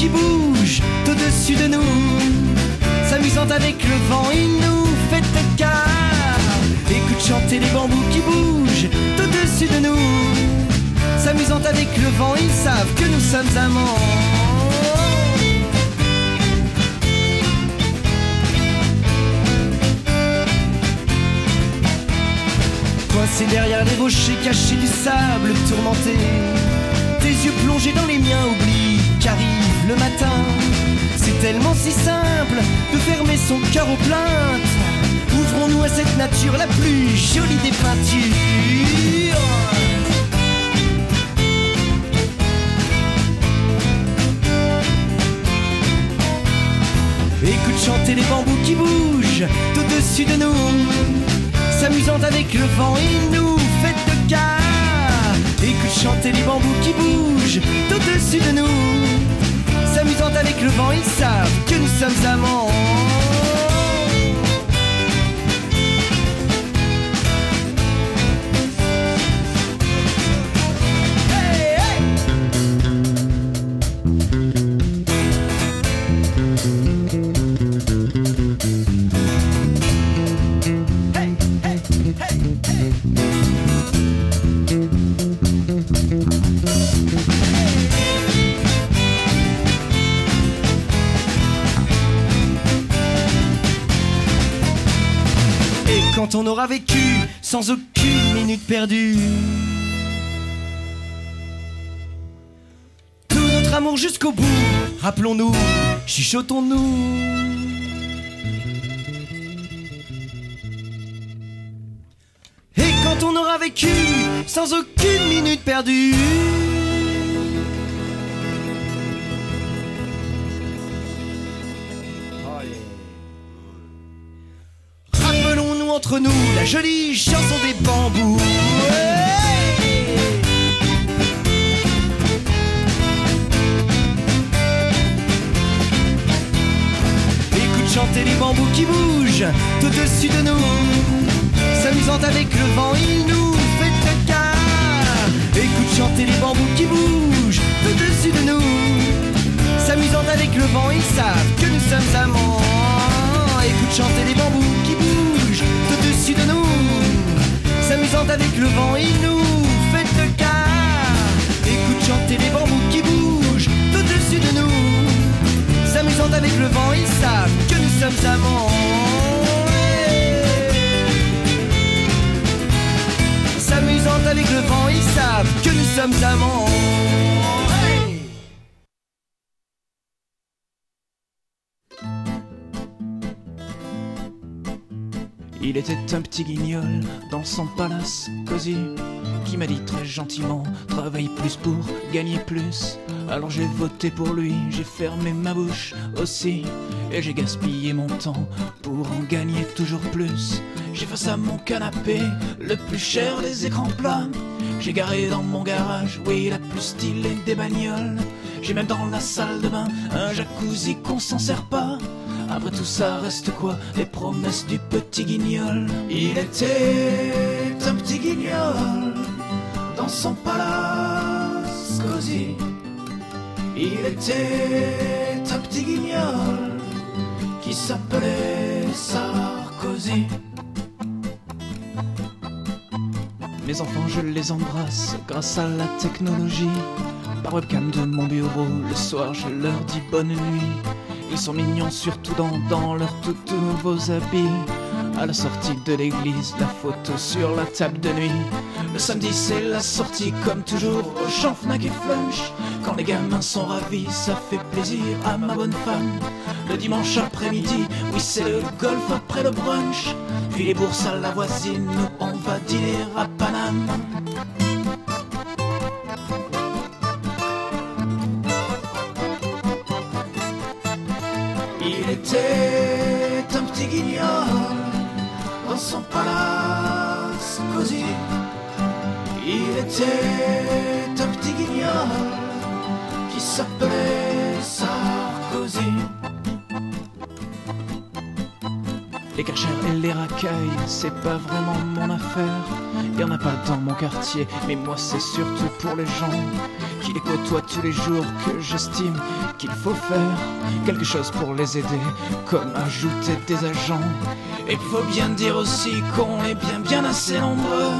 Qui bougent au-dessus de nous. S'amusant avec le vent, il nous fait car. Écoute chanter les bambous qui bougent au-dessus de nous. S'amusant avec le vent, ils savent que nous sommes amants. Coincé derrière les rochers, caché du sable tourmenté. Tes yeux plongés dans les miens, oublie qu'arrive le matin. C'est tellement si simple de fermer son cœur aux plaintes. Ouvrons-nous à cette nature la plus jolie des peintures. Écoute chanter les bambous qui bougent au-dessus de nous. S'amusant avec le vent, il nous fait de car. Écoute chanter les bambous qui bougent au-dessus de nous. S'amusant avec le vent, ils savent que nous sommes amants. sans aucune minute perdue. Tout notre amour jusqu'au bout, rappelons-nous, chuchotons-nous. Et quand on aura vécu sans aucune minute perdue. Nous la jolie chanson des bambous. Écoute chanter les bambous qui bougent tout au-dessus de nous. S'amusant avec le vent, il nous fait cas. Écoute chanter les bambous qui bougent tout au-dessus de nous. S'amusant avec le vent, ils savent que nous sommes amants. Écoute chanter les bambous au-dessus de nous. S'amusant avec le vent, il nous fait le cas. Écoute chanter les bambous qui bougent au-dessus de nous. S'amusant avec le vent, ils savent que nous sommes amants. S'amusant avec le vent, ils savent que nous sommes amants. Il était un petit guignol dans son palace cosy qui m'a dit très gentiment travaille plus pour gagner plus. Alors j'ai voté pour lui, j'ai fermé ma bouche aussi et j'ai gaspillé mon temps pour en gagner toujours plus. J'ai face à mon canapé le plus cher des écrans plats. J'ai garé dans mon garage, oui, la plus stylée des bagnoles. J'ai même dans la salle de bain un jacuzzi qu'on s'en sert pas. Après tout ça reste quoi Les promesses du petit guignol. Il était un petit guignol Dans son palace cosy. Il était un petit guignol Qui s'appelait Sarkozy. Mes enfants, je les embrasse grâce à la technologie. Par webcam de mon bureau, le soir, je leur dis bonne nuit. Ils sont mignons, surtout dans, dans leurs tout, nouveaux habits. À la sortie de l'église, la photo sur la table de nuit. Le samedi, c'est la sortie, comme toujours, au champ Fnac et Flunch. Quand les gamins sont ravis, ça fait plaisir à ma bonne femme. Le dimanche après-midi, oui, c'est le golf après le brunch. Puis les bourses à la voisine, on va dîner à Paname. Guignol dans son palace cosy. Il était un petit guignol qui s'appelait Sarkozy. Les cachers et les racailles, c'est pas vraiment mon affaire. Y en a pas dans mon quartier, mais moi c'est surtout pour les gens qui les côtoient tous les jours que j'estime qu'il faut faire quelque chose pour les aider, comme ajouter des agents. Et faut bien dire aussi qu'on est bien bien assez nombreux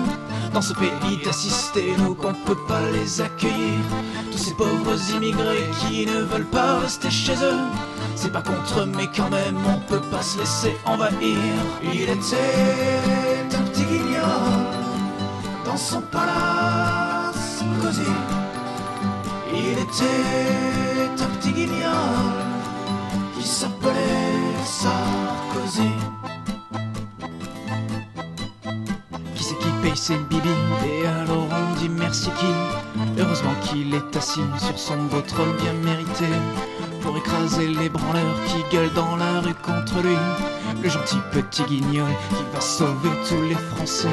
dans ce pays d'assister nous qu'on peut pas les accueillir. Tous ces pauvres immigrés qui ne veulent pas rester chez eux. C'est pas contre mais quand même on peut pas se laisser envahir. Il était un petit guignol dans son palace cosy. Il était un petit guignol qui s'appelait Sarkozy. Qui c'est qui paye ses bibis Et alors on dit merci qui? Heureusement qu'il est assis sur son beau trône bien mérité Pour écraser les branleurs qui gueulent dans la rue contre lui Le gentil petit guignol qui va sauver tous les Français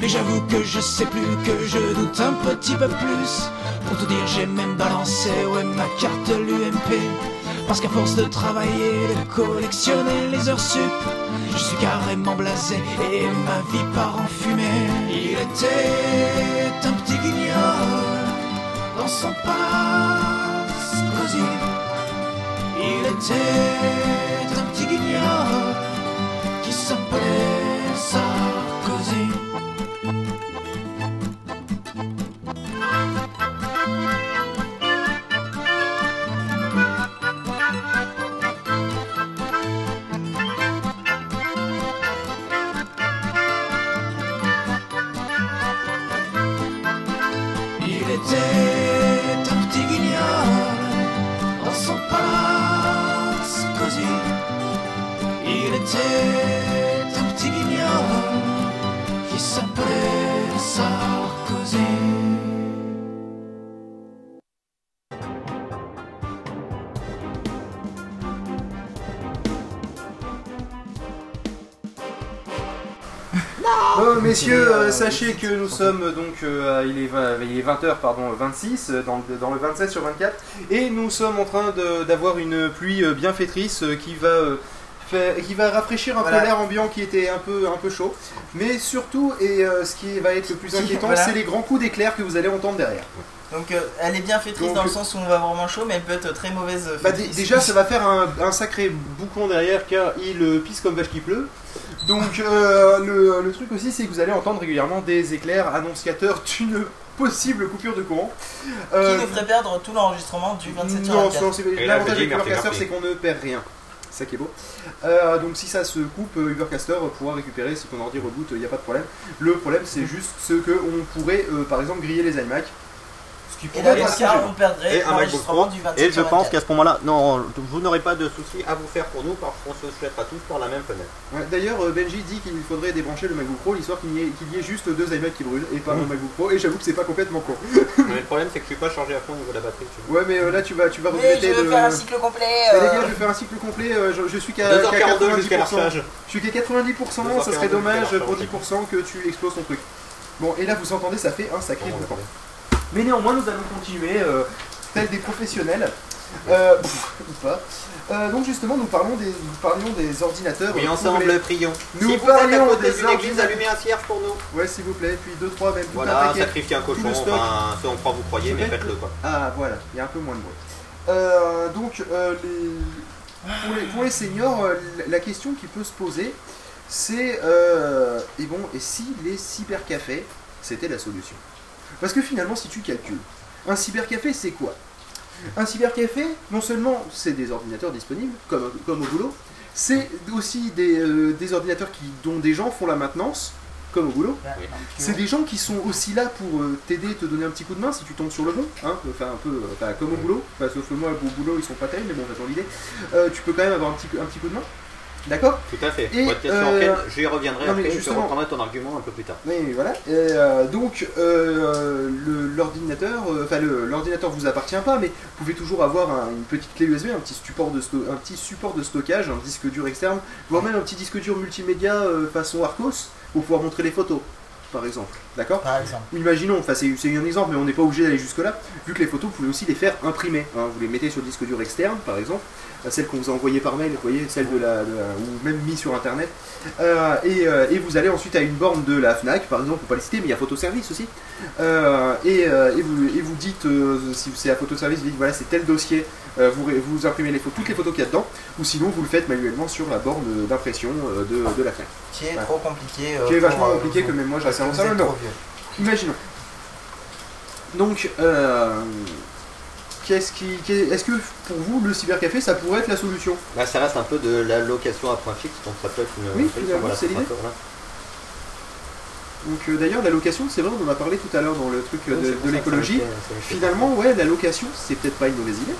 Mais j'avoue que je sais plus, que je doute un petit peu plus Pour tout dire j'ai même balancé ouais ma carte l'UMP parce qu'à force de travailler, de collectionner les heures sup, je suis carrément blasé et ma vie part en fumée. Il était un petit guignol dans son palace cosy. Il était un petit guignol qui s'appelait sachez que nous sommes euh, donc, euh, il est 20h, pardon, 26, euh, dans, le- dans le 27 sur 24, et nous sommes en train d'avoir une pluie euh, bienfaitrice euh, qui va, euh, qui va rafraîchir un Voilà. peu l'air ambiant qui était un peu, un peu chaud. Mais surtout, et euh, ce qui va être le plus inquiétant, Voilà. c'est les grands coups d'éclair que vous allez entendre derrière. Donc euh, elle est bien fétrice Donc, dans le sens où on va avoir vraiment chaud, mais elle peut être très mauvaise. euh, Bah, déjà, ça va faire un, un sacré boucon derrière car il euh, pisse comme vache qui pleut. Donc, euh, le, le truc aussi, c'est que vous allez entendre régulièrement des éclairs annonciateurs d'une possible coupure de courant. Euh, Qui nous ferait perdre tout l'enregistrement du 27 sur non, 24. non, c'est Et l'avantage merci, Ubercaster, c'est qu'on ne perd rien. C'est ça qui est beau. Euh, donc si ça se coupe, euh, Ubercaster pourra récupérer si ton ordi reboot, il n'y a pas de problème. Le problème c'est juste ce que on pourrait euh, par exemple griller les iMac. Qui Et pourrait là, être dans ce assez cas, gênant. on perdrait Et un MacBook l'enregistrement Pro. du 27 Et je pense 24. qu'à ce moment-là, non, vous n'aurez pas de soucis à vous faire pour nous parce qu'on se jettera tous par la même fenêtre. Ouais, D'ailleurs, euh, Benji dit qu'il faudrait débrancher le MacBook Pro l'histoire qu'il y, ait- qu'il y ait juste deux iMac qui brûlent et pas un MacBook Pro. Et j'avoue que c'est pas complètement con. Mais le problème, c'est que je suis pas chargé à fond au niveau de la batterie. tu. Ouais, mais euh, là tu vas, tu vas Mais regretter je veux de. faire un cycle complet. Les euh, gars, je vais faire un cycle complet. euh, je, je suis qu'à 2h42 qu'à jusqu'à 90%. l'archage. Je suis qu'à 90%, ça serait 2h42 dommage pour l'archage. 10% que tu exploses ton truc. Bon, et là vous entendez, ça fait un sacré attendez. Mais néanmoins, nous allons continuer, euh, tels des professionnels. Euh, pff, ou pas. Euh, donc justement, nous, parlons des, nous parlions des ordinateurs. Oui, ensemble, prions. Nous si vous êtes à parlions des d'une église, allumez un cierge pour nous. Ouais, s'il vous plaît, puis 2, 3, même Voilà, sacrifiez un cochon, enfin, ce on croit vous croyez, mais faites-le quoi. Ah, voilà, il y a un peu moins de bruit. Euh, donc, les... Pour, les, pour les seniors, la- question qui peut se poser, c'est et bon, et si les cybercafés, c'était la solution? Parce que finalement, si tu calcules, un cybercafé, c'est quoi? Un cybercafé, non seulement c'est des ordinateurs disponibles, comme, comme au boulot, c'est aussi des, euh, des ordinateurs qui, dont des gens font la maintenance, comme au boulot. Oui. C'est des gens qui sont aussi là pour euh, t'aider, te donner un petit coup de main si tu tombes sur le bon, hein, enfin un peu euh, comme au boulot, enfin, sauf que moi au boulot ils sont pas terribles, mais bon, dans l'idée, tu peux quand même avoir un petit, un petit coup de main, d'accord Tout à fait. Et, Votre question euh, enquête, j'y reviendrai non, mais après, je justement- reprendrai ton argument un peu plus tard. Oui, voilà. Et, euh, donc euh, l'ordinateur, euh, enfin l'ordinateur vous appartient pas, mais vous pouvez toujours avoir un- une petite clé USB, un petit support de un petit support de stockage, un disque dur externe, voire même un petit disque dur multimédia euh, façon Arcos pour pouvoir montrer les photos, par exemple, d'accord Par exemple. Imaginons, enfin c'est c'est un exemple, mais on n'est pas obligé d'aller jusque-là, vu que les photos, vous pouvez aussi les faire imprimer. hein. vous les mettez sur le disque dur externe, par exemple, celle qu'on vous a envoyée par mail, vous voyez, celle de la, de la- ou même mis sur internet, Euh, et, euh, et vous allez ensuite à une borne de la Fnac, par exemple, pour pas les citer, mais il y a photoservice aussi, Euh, et, et vous, et vous dites, si c'est à photoservice, vous dites voilà, c'est tel dossier, vous, imprimez les photos, toutes les photos qu'il y a dedans, ou sinon vous le faites manuellement sur la borne d'impression de, de la Fnac. Qui est trop compliqué. Qui est vachement compliqué que même moi j'ai assez vieux. Imaginons. Donc, euh, qu'est-ce qui, qu'est- est-ce que pour vous le cybercafé ça pourrait être la solution? Là, ça reste un peu de la location à point fixe, donc ça peut être une Oui, solution. Voilà, c'est l'idée. Donc euh, d'ailleurs la location, c'est vrai, on en a parlé tout à l'heure dans le truc euh, Oui, de, de l'écologie. fait Finalement, ouais, la location, c'est peut-être pas une mauvaise idée.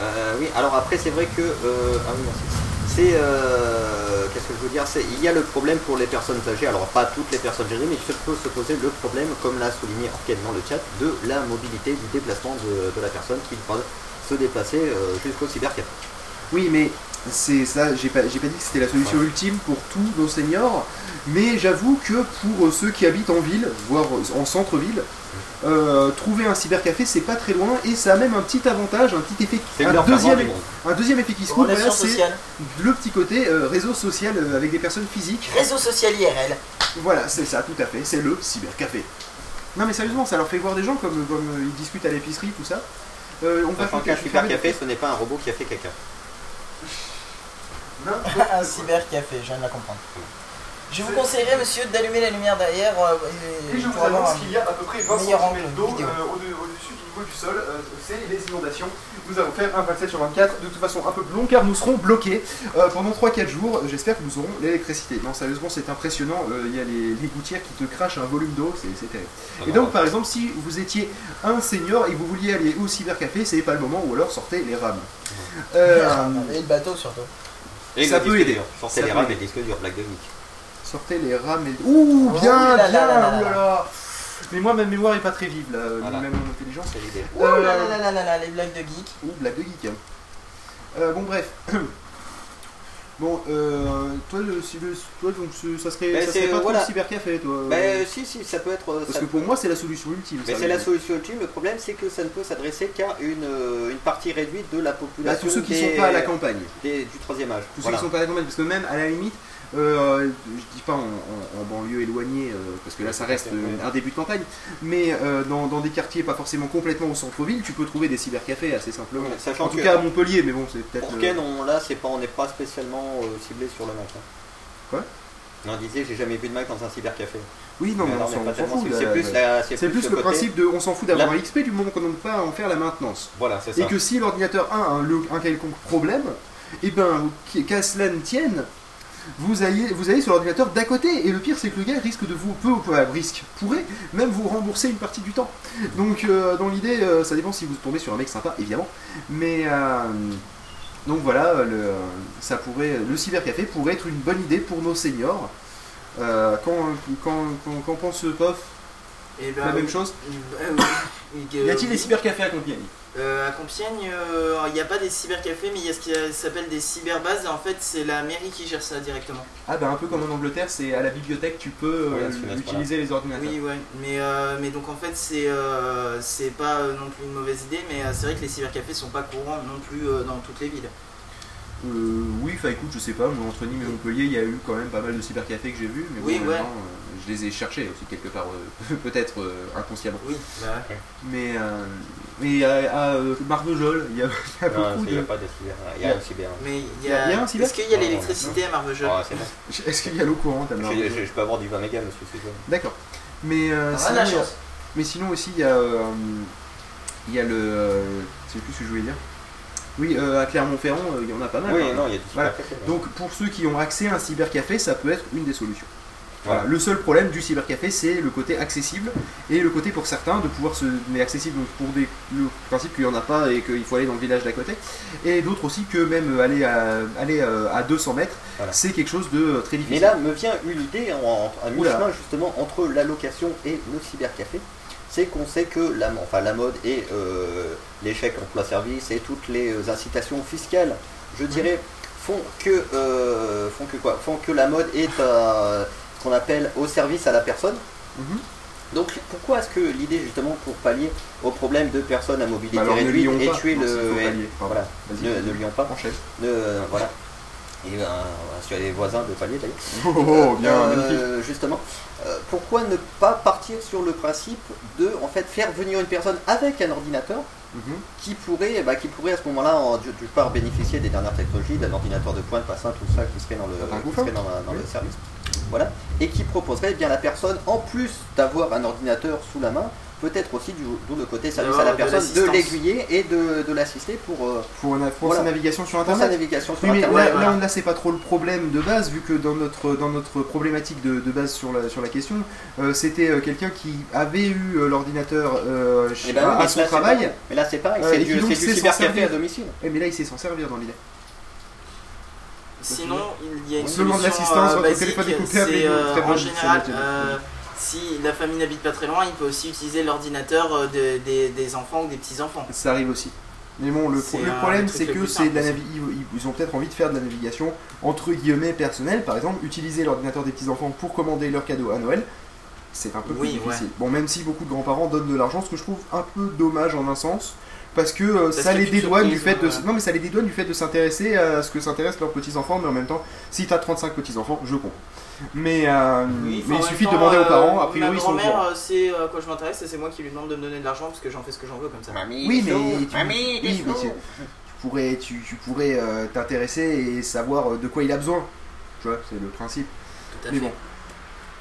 Euh, oui, alors après c'est vrai que euh, ah oui, merci. c'est euh, qu'est-ce que je veux dire? C'est il y a le problème pour les personnes âgées alors pas toutes les personnes âgées mais il peut se poser le problème comme l'a souligné Orken dans le chat de la mobilité du déplacement de, de la personne qui doit se déplacer jusqu'au cybercafé. Oui, mais c'est ça, j'ai pas, j'ai pas dit que c'était la solution ultime pour tous nos seniors, mais j'avoue que pour ceux qui habitent en ville, voire en centre-ville, euh, trouver un cybercafé c'est pas très loin et ça a même un petit avantage, un petit effet, un deuxième, un deuxième effet qui se voilà, c'est le petit côté euh, réseau social euh, avec des personnes physiques. Réseau social IRL. Voilà, c'est ça, tout à fait, c'est le cybercafé. Non mais sérieusement, ça leur fait voir des gens comme, comme euh, ils discutent à l'épicerie, tout ça. Euh, on qu'un cybercafé ce n'est pas un robot qui a fait caca. un cybercafé, je viens de la comprendre. Je vous conseillerais, monsieur, d'allumer la lumière derrière euh, et, Et je vous annonce qu'il y a à peu près 20 meilleur cm angle d'eau euh, au- au-dessus du niveau du sol. euh, c'est les inondations. Nous allons faire un 27 sur 24, de toute façon un peu plus long car nous serons bloqués euh, pendant 3-4 jours. J'espère que nous aurons l'électricité. Non, sérieusement, c'est impressionnant. Euh, Il y a les, les gouttières qui te crachent un volume d'eau, c'est terrible. Ah Et donc, par exemple, si vous étiez un senior et que vous vouliez aller au cybercafé, c'est pas le moment, ou alors sortez les rames. Euh, Et le bateau surtout. Et Ça peut aider. Sortez les rames et le disque dur, blague de geek. Sortait les RAM et... Ouh, Oh bien, là là bien, là là ouh là là là. Mais moi, ma mémoire est pas très vive, là, Voilà. même mon intelligence. C'est l'idée. Oh là là là là là là, les blagues de geek. Ouh, blague de geek. hein. Euh, bon, bref. Bon, euh, toi, le, le- toi donc, ce- ça serait, Mais ça c'est- serait pas voilà. trop le cybercafé, toi Bah, euh, si, si, ça peut être. Parce que pour peut- moi, c'est la solution ultime. Mais c'est la solution ultime. Le problème, c'est que ça ne peut s'adresser qu'à une, euh, une partie réduite de la Bah, population. tous ceux qui des- sont pas à la campagne. des- du troisième âge. Tous Voilà. ceux qui sont pas à la campagne, parce que même à la limite, euh, je dis pas en, en- en banlieue éloignée, euh, parce que là ça reste euh, un début de campagne, mais euh, dans, dans des quartiers pas forcément complètement au centre-ville, tu peux trouver des cybercafés assez simplement. Ouais, en tout cas à Montpellier, mais bon, c'est peut-être. Pour Ken, on, là, c'est pas, on n'est pas spécialement ciblé sur le Mac. hein. Quoi? On disait, j'ai jamais vu de Mac dans un cybercafé. Oui, non, mais on on s'en fout. C'est plus la- plus plus le côté- principe de on s'en fout d'avoir La- un XP du moment qu'on n'a pas à en faire la maintenance. Voilà, c'est Et ça. que si l'ordinateur a un, quelconque problème, et ben, qui- qu'à cela ne tienne, vous allez, vous allez sur l'ordinateur d'à côté. Et le pire, c'est que le gars risque de vous, peut, peut- risque, pourrait même vous rembourser une partie du temps. Donc, euh, dans l'idée, euh, ça dépend si vous tombez sur un mec sympa, évidemment. Mais, euh, donc voilà, le, ça pourrait, le cybercafé pourrait être une bonne idée pour nos seniors. Euh, quand, quand, quand, pense Pof? Ben, La même oui. chose? Euh, oui. Et que- Y a-t-il des cybercafés à Compiègne? Euh, à Compiègne, euh, il n'y a pas des cybercafés, mais il y a ce qui s'appelle des cyberbases, et en fait, c'est la mairie qui gère ça directement. Ah bah un peu comme en Angleterre, c'est à la bibliothèque tu peux euh, Ouais, utiliser les ordinateurs. Oui, ouais, mais, euh, mais donc en fait, c'est euh, c'est pas euh, non plus une mauvaise idée, mais euh, c'est vrai que les cybercafés sont pas courants non plus euh, dans toutes les villes. Euh, oui, enfin écoute, je sais pas, moi entre Nîmes et Montpellier, il y a eu quand même pas mal de cybercafés que j'ai vus, mais bon, Oui, ouais. euh, je les ai cherchés aussi quelque part, euh, peut-être euh, inconsciemment. Oui, bah ouais. Mais, euh, mais euh, Marvejol, il y a, il y a Non, beaucoup il n'y a de... pas de cyber. Il y a un cyber. Mais il y y a- y un cyber Est-ce qu'il y a Non, l'électricité à Marvejol Ah. Est-ce qu'il y a l'eau courante à Je, Marvejol je- je peux avoir du 20 mégas, monsieur, c'est ça. D'accord. Mais, euh, Ah, sinon, la il y a- chance. mais sinon aussi, il y a, euh, il y a le... euh, je sais plus ce que je voulais dire. Oui, euh, à Clermont-Ferrand, euh, il y en a pas mal. Oui, même. non, il y a du Voilà. Donc pour ceux qui ont accès à un cybercafé, ça peut être une des solutions. Voilà. Le seul problème du cybercafé, c'est le côté accessible et le côté pour certains de pouvoir se. Mais accessible pour des, le principe qu'il n'y en a pas et qu'il faut aller dans le village d'à côté. Et d'autres aussi que même aller à, aller euh, à 200 mètres, Voilà. c'est quelque chose de euh, très difficile. Mais là me vient une idée en, Oula. mi-chemin justement entre l'allocation et le cybercafé. C'est qu'on sait que la, enfin, la mode et euh, l'échec emploi-service et toutes les euh, incitations fiscales, je dirais, font que, euh, font que quoi? Font que la mode est ce qu'on appelle au service à la personne. Mhm. Donc pourquoi est-ce que l'idée justement pour pallier au problème de personnes à mobilité Bah alors, réduite et pas. tuer Non, le pallier. Voilà. Ne, ne lions pas. Ne- voilà. Et ben, voilà, sur les voisins de palier d'ailleurs. Oh, oh, bien, Euh, justement, euh, pourquoi ne pas partir sur le principe de en fait faire venir une personne avec un ordinateur Mhm. qui pourrait, bah, qui pourrait à ce moment-là, en- du, part bénéficier des dernières technologies, d'un ordinateur de pointe, passant, tout ça qui serait dans le, serait dans, le service, voilà, et qui proposerait eh bien la personne, en plus d'avoir un ordinateur sous la main, peut-être aussi du- d'où le côté service à la de personne, de l'aiguiller et de, de l'assister pour, euh, Pour, una- pour Voilà. sa navigation sur pour sa Internet. navigation sur Oui, mais là, voilà. là, c'est pas trop le problème de base, vu que dans notre, dans notre problématique de, de base sur la, sur la question, euh, c'était euh, quelqu'un qui avait eu l'ordinateur euh, chez- Eh ben à son là, travail. Mais là c'est pareil, c'est du, du s'en cybercafé servir. à domicile. Eh, mais là il sait s'en servir dans l'idée. Sinon, il y a une solution l'assistance, euh, basique, c'est euh, Très en général, euh, si la famille n'habite pas très loin, il peut aussi utiliser l'ordinateur euh, de- des, des enfants ou des petits-enfants. Ça arrive aussi. Mais bon, le, pro- problème c'est que plus c'est de la simple navi- ils, ont peut-être envie de faire de la navigation entre guillemets personnelle, par exemple, utiliser l'ordinateur des petits-enfants pour commander leurs cadeaux à Noël. C'est un peu plus Oui, difficile. Bon, même si beaucoup de grands-parents donnent de l'argent, ce que je trouve un peu dommage en un sens, parce que euh, Parce ça les dédouane du fait de ouais. non mais ça les dédouane du fait de s'intéresser à ce que s'intéressent leurs petits-enfants, mais en même temps, si t'as 35 petits-enfants, je comprends. Mais, euh, Oui, mais il suffit de demander aux parents, euh, a priori ma ils sont au grand-mère, c'est euh, à quoi je m'intéresse et c'est moi qui lui demande de me donner de l'argent parce que j'en fais ce que j'en veux comme ça. Oui, mais tu, oui, mais tu- tu pourrais, tu, tu pourrais euh, t'intéresser et savoir de quoi il a besoin. Tu vois, c'est le principe. Tout à Mais fait. bon.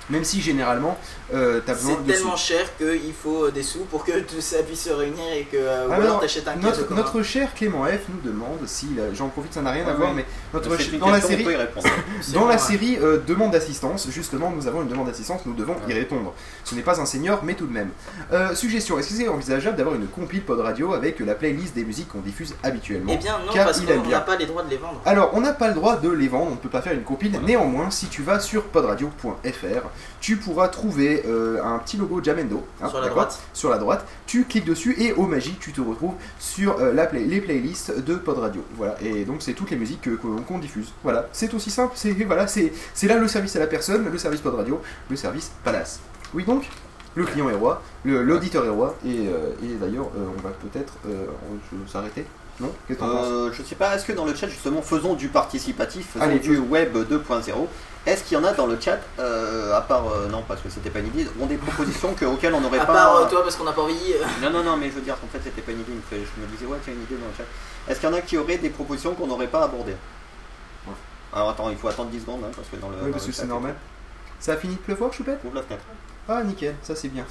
Même si généralement, euh, t'as besoin C'est tellement sous. cher qu'il faut euh, des sous pour que tout ça puisse se réunir et que euh, ou Alors, t'achètes un notre, commun. notre cher Clément F nous demande si j'en profite, ça n'a rien à voir, mais notre dans la série, dans la série euh, demande d'assistance, justement, nous avons une demande d'assistance, nous devons y répondre. Ce n'est pas un senior, mais tout de même. Euh, suggestion est-ce que c'est envisageable d'avoir une compile pod radio avec la playlist des musiques qu'on diffuse habituellement? Eh bien non, Car parce il qu'on n'a pas les droits de les vendre. Alors, on n'a pas le droit de les vendre, on ne peut pas faire une compile. Néanmoins, si tu vas sur podradio.fr, tu pourras trouver euh, un petit logo Jamendo. hein, Sur la droite. Sur la droite. Tu cliques dessus et au magique, tu te retrouves sur euh, la play- les playlists de Podradio. Voilà. Et donc, c'est toutes les musiques que- qu'on diffuse. Voilà. C'est aussi simple. C'est voilà, c'est là le service à la personne, le service Podradio, le service Palace. Oui, donc. Le client est roi, l'auditeur est roi, et, euh, et d'ailleurs, euh, on va peut-être euh, s'arrêter. Non? Qu'est-ce je sais pas, est-ce que dans le chat justement faisons du participatif, faisons Allez, du web 2.0 Est-ce qu'il y en a dans le chat, euh, à part, euh, non parce que c'était pas une idée, ont des propositions que- auxquelles on n'aurait À pas... part euh, toi parce qu'on n'a pas envie. Non, non, non, mais je veux dire qu'en fait c'était pas une idée, je me disais ouais tiens une idée dans le chat. Est-ce qu'il y en a qui auraient des propositions qu'on n'aurait pas abordées? Ouais. Alors attends, il faut attendre 10 secondes hein, parce que dans le... Oui, dans parce le que c'est normal. Ça a fini de pleuvoir, Choupette? Ouvre la fenêtre. Ah, nickel, ça c'est bien.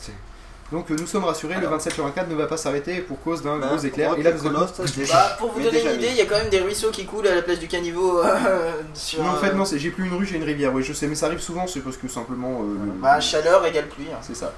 Donc euh, nous sommes rassurés, le Alors. 27 sur 24 ne va pas s'arrêter pour cause d'un Ben, gros éclair. Rock Et là, nous avons- Bah, pour vous donner une idée, il y a quand même des ruisseaux qui coulent à la place du caniveau euh, sur. Non, en fait, non, c'est- j'ai plus une rue, j'ai une rivière. Oui, je sais, mais ça arrive souvent, c'est parce que simplement. euh, le- Bah, chaleur égale pluie. hein. C'est ça.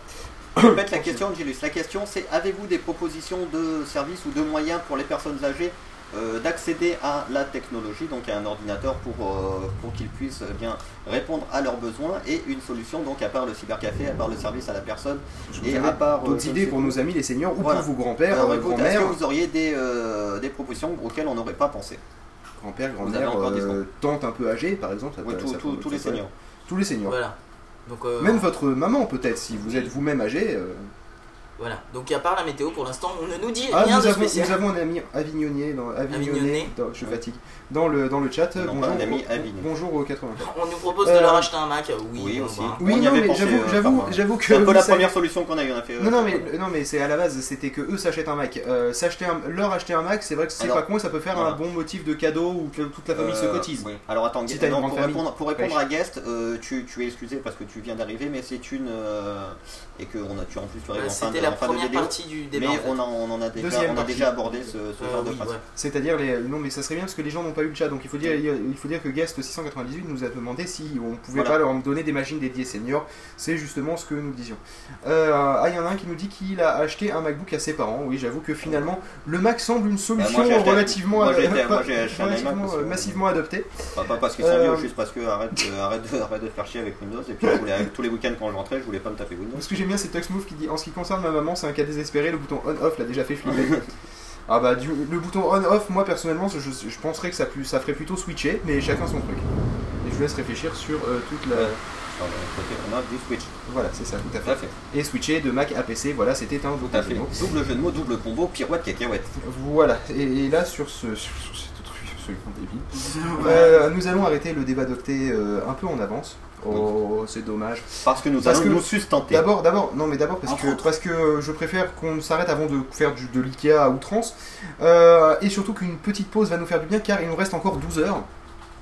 Je répète la question, Gilus. La question c'est avez-vous des propositions de services ou de moyens pour les personnes âgées euh, d'accéder à la technologie, donc à un ordinateur pour, euh, pour qu'ils puissent euh, bien répondre à leurs besoins et une solution donc à part le cybercafé, à part le service à la personne et à part euh, d'autres idées pour nos amis les seniors ou Voilà. pour vos grands-pères, grand-mères, que vous auriez des, euh, des propositions auxquelles on n'aurait pas pensé? Euh, secondes. tantes un peu âgées, par exemple. ça Oui, peut- tous- ça tous- les seniors. Tous les seniors. Voilà. Donc, euh, Même votre maman, peut-être, si vous êtes vous-même âgé. Voilà. Donc, à part la météo, pour l'instant, on ne nous dit Ah, rien nous de avons, spécial. nous avons un ami avignonnier, dans, dans- je fatigue, dans le, dans le chat. Non, bonjour, un ami au- bonjour au 84. On nous propose de Euh, leur acheter un Mac. Oui, Oui, aussi. bah. Oui, On y non, avait mais j'avoue, euh, j'avoue, j'avoue que. C'est un peu la savez- première solution qu'on a eu, on a fait. euh, Non, non, mais, non, mais c'est à la base, c'était que eux s'achètent un Mac. Euh, s'acheter un- leur acheter un Mac, c'est vrai que c'est pas con et ça peut faire voilà. un bon motif de cadeau où que toute la famille se cotise. oui. Alors attends, Si non, pour, répondre, pour répondre à Guest, euh, tu, tu es excusé parce que tu viens d'arriver, mais c'est une euh, et que on a, tu en plus tu arrives Bah, en fin de, C'était la fin de première vidéo. partie du débat. mais en fait. on, en, on en a déjà, Deuxième on a partie. déjà abordé ce, ce Euh, genre de oui, principe. ouais. C'est-à-dire les non mais ça serait bien parce que les gens n'ont pas eu le chat donc il faut dire il faut dire que Guest 698 nous a demandé si on pouvait Voilà. pas leur donner des machines dédiées seniors c'est justement ce que nous disions euh, ah il y en a un qui nous dit qu'il a acheté un MacBook à ses parents oui j'avoue que finalement le Mac semble une solution moi, acheté un- relativement moi, pas- un que- euh, massivement adopté Pas, pas parce qu'ils sont Euh, vieux, juste parce que arrête, de- arrête, de, arrête de faire chier avec Windows. Et puis je voulais, tous les week-ends quand je rentrais, je voulais pas me taper Windows. ce que j'aime bien c'est Tuxmove qui dit en ce qui concerne ma c'est un cas désespéré le bouton on off l'a déjà fait flipper ah bah du- le bouton on off moi personnellement je, je penserais que ça, plus- ça ferait plutôt switcher mais chacun son truc et je vous laisse réfléchir sur euh, toute la Sur le côté on a du Switch. Voilà, c'est ça, tout à Tout fait. à fait. Et switcher de Mac à PC, voilà, c'était un Tout double à jeu fait. de mots. Double jeu de mots, double combo, pirouette, cacahuète. Voilà, et, et là, sur, ce, sur, sur cette truc absolument débile, euh, nous allons arrêter le débat d'octet euh, un peu en avance. Oh, c'est dommage. Parce que nous Parce allons que- nous sustenter. D'abord, d'abord, non mais d'abord parce que parce que je préfère qu'on s'arrête avant de faire du, de l'IKEA à outrance Euh, et surtout qu'une petite pause va nous faire du bien car il nous reste encore 12 heures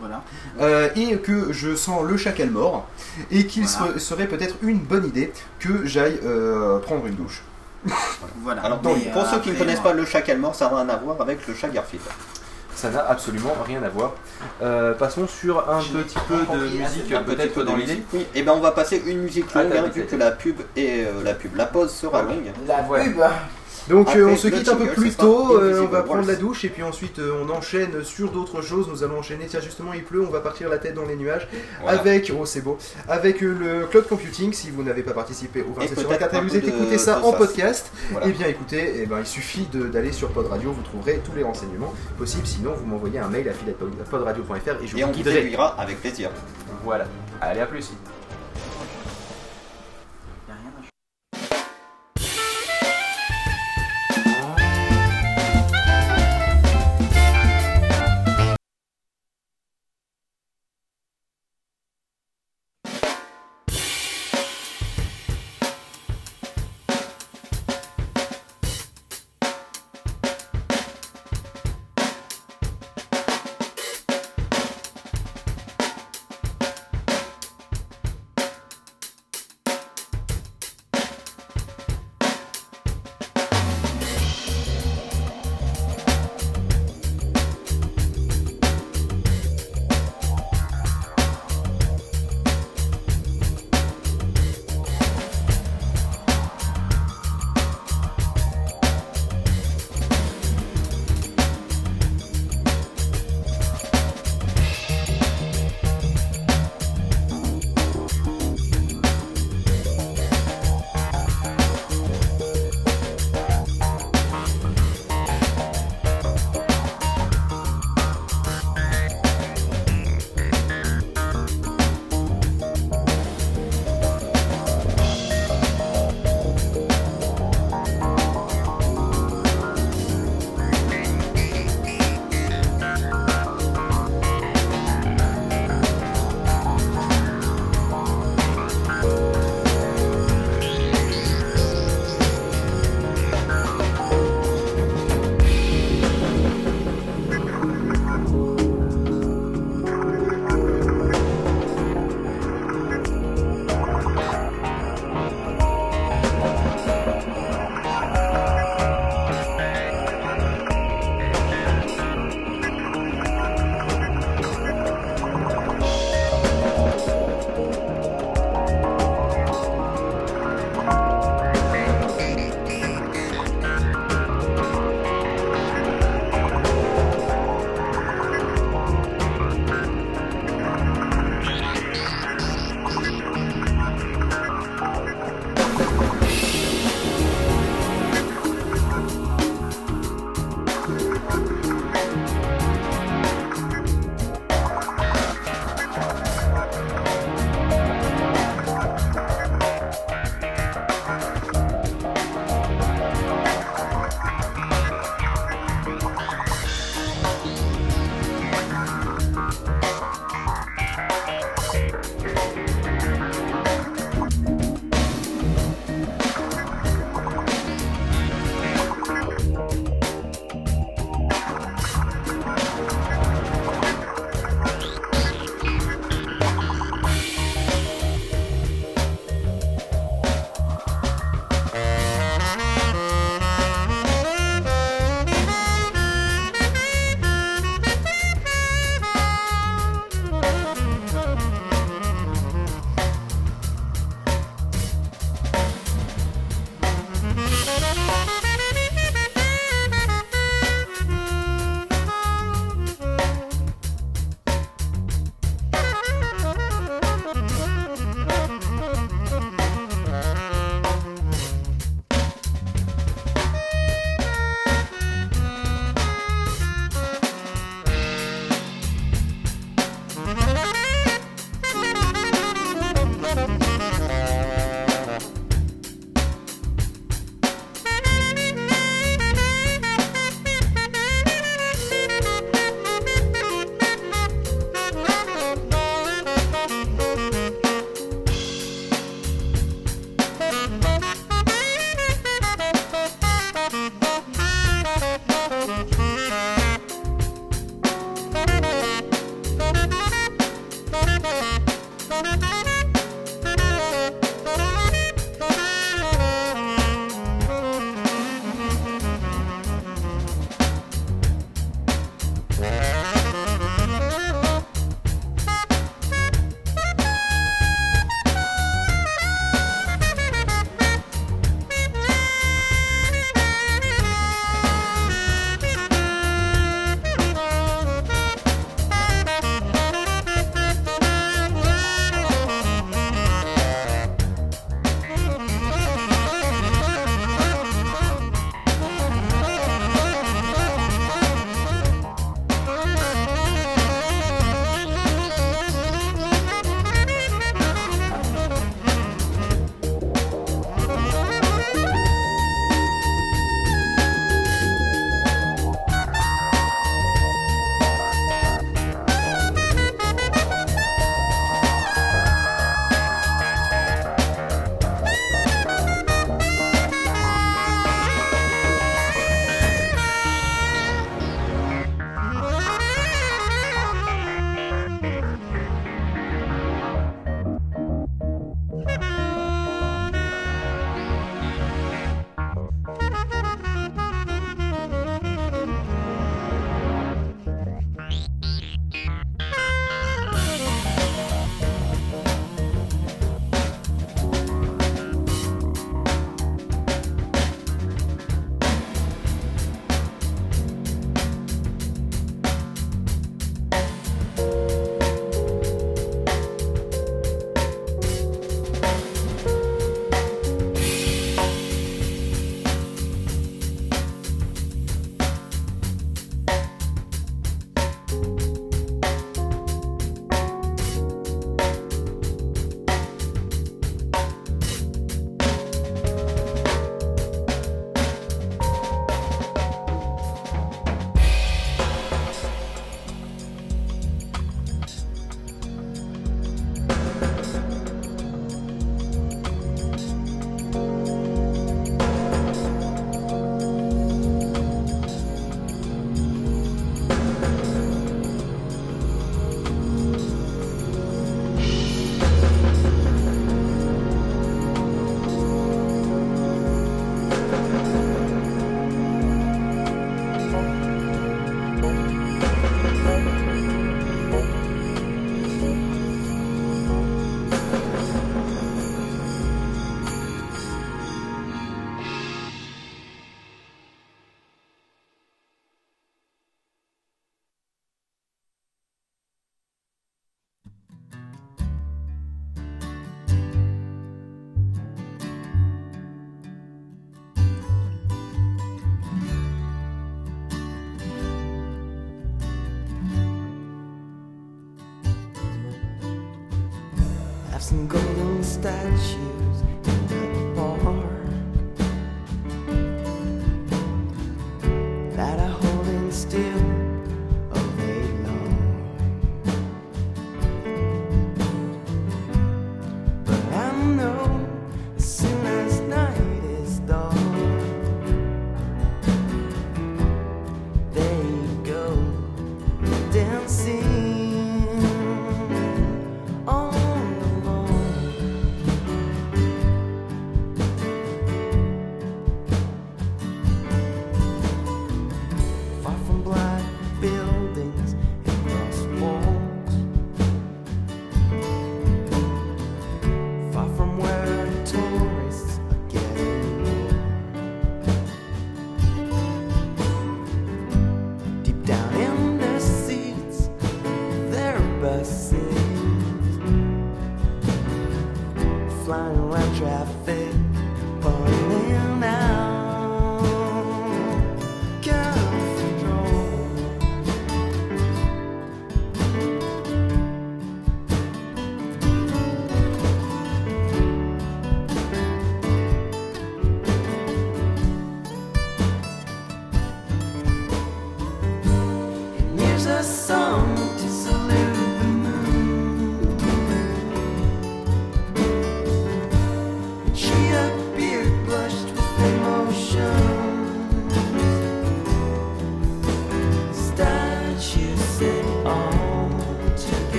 Voilà. Euh, et que je sens le chacal mort et qu'il Voilà. se- serait peut-être une bonne idée que j'aille euh, prendre une douche. Voilà. Alors, pour ceux qui ne connaissent pas le chat calmort, ça n'a rien à voir avec le chat Garfield. Ça n'a absolument rien à voir. Euh, passons sur un Je n'ai petit peu de musique, peut-être dans l'idée. Oui, et ben on va passer une musique Ah, longue, hein, vu que la pub et euh, la pub, la pause sera longue. La pub. Donc Après, euh, on se quitte un peu plus tôt, euh, on va prendre la douche et puis ensuite euh, on enchaîne sur d'autres choses. Nous allons enchaîner, tiens justement il pleut, on va partir la tête dans les nuages Voilà. avec, oh c'est beau, avec le cloud computing. Si vous n'avez pas participé au 27 sur peut-être 24 et vous êtes écouté ça en podcast, Voilà. et bien écoutez, eh ben, il suffit d'aller sur Pod Radio, vous trouverez tous les renseignements possibles. Sinon vous m'envoyez un mail à filet.podradio.fr et je Et on vous guiderai. avec plaisir. Voilà. Allez, à plus.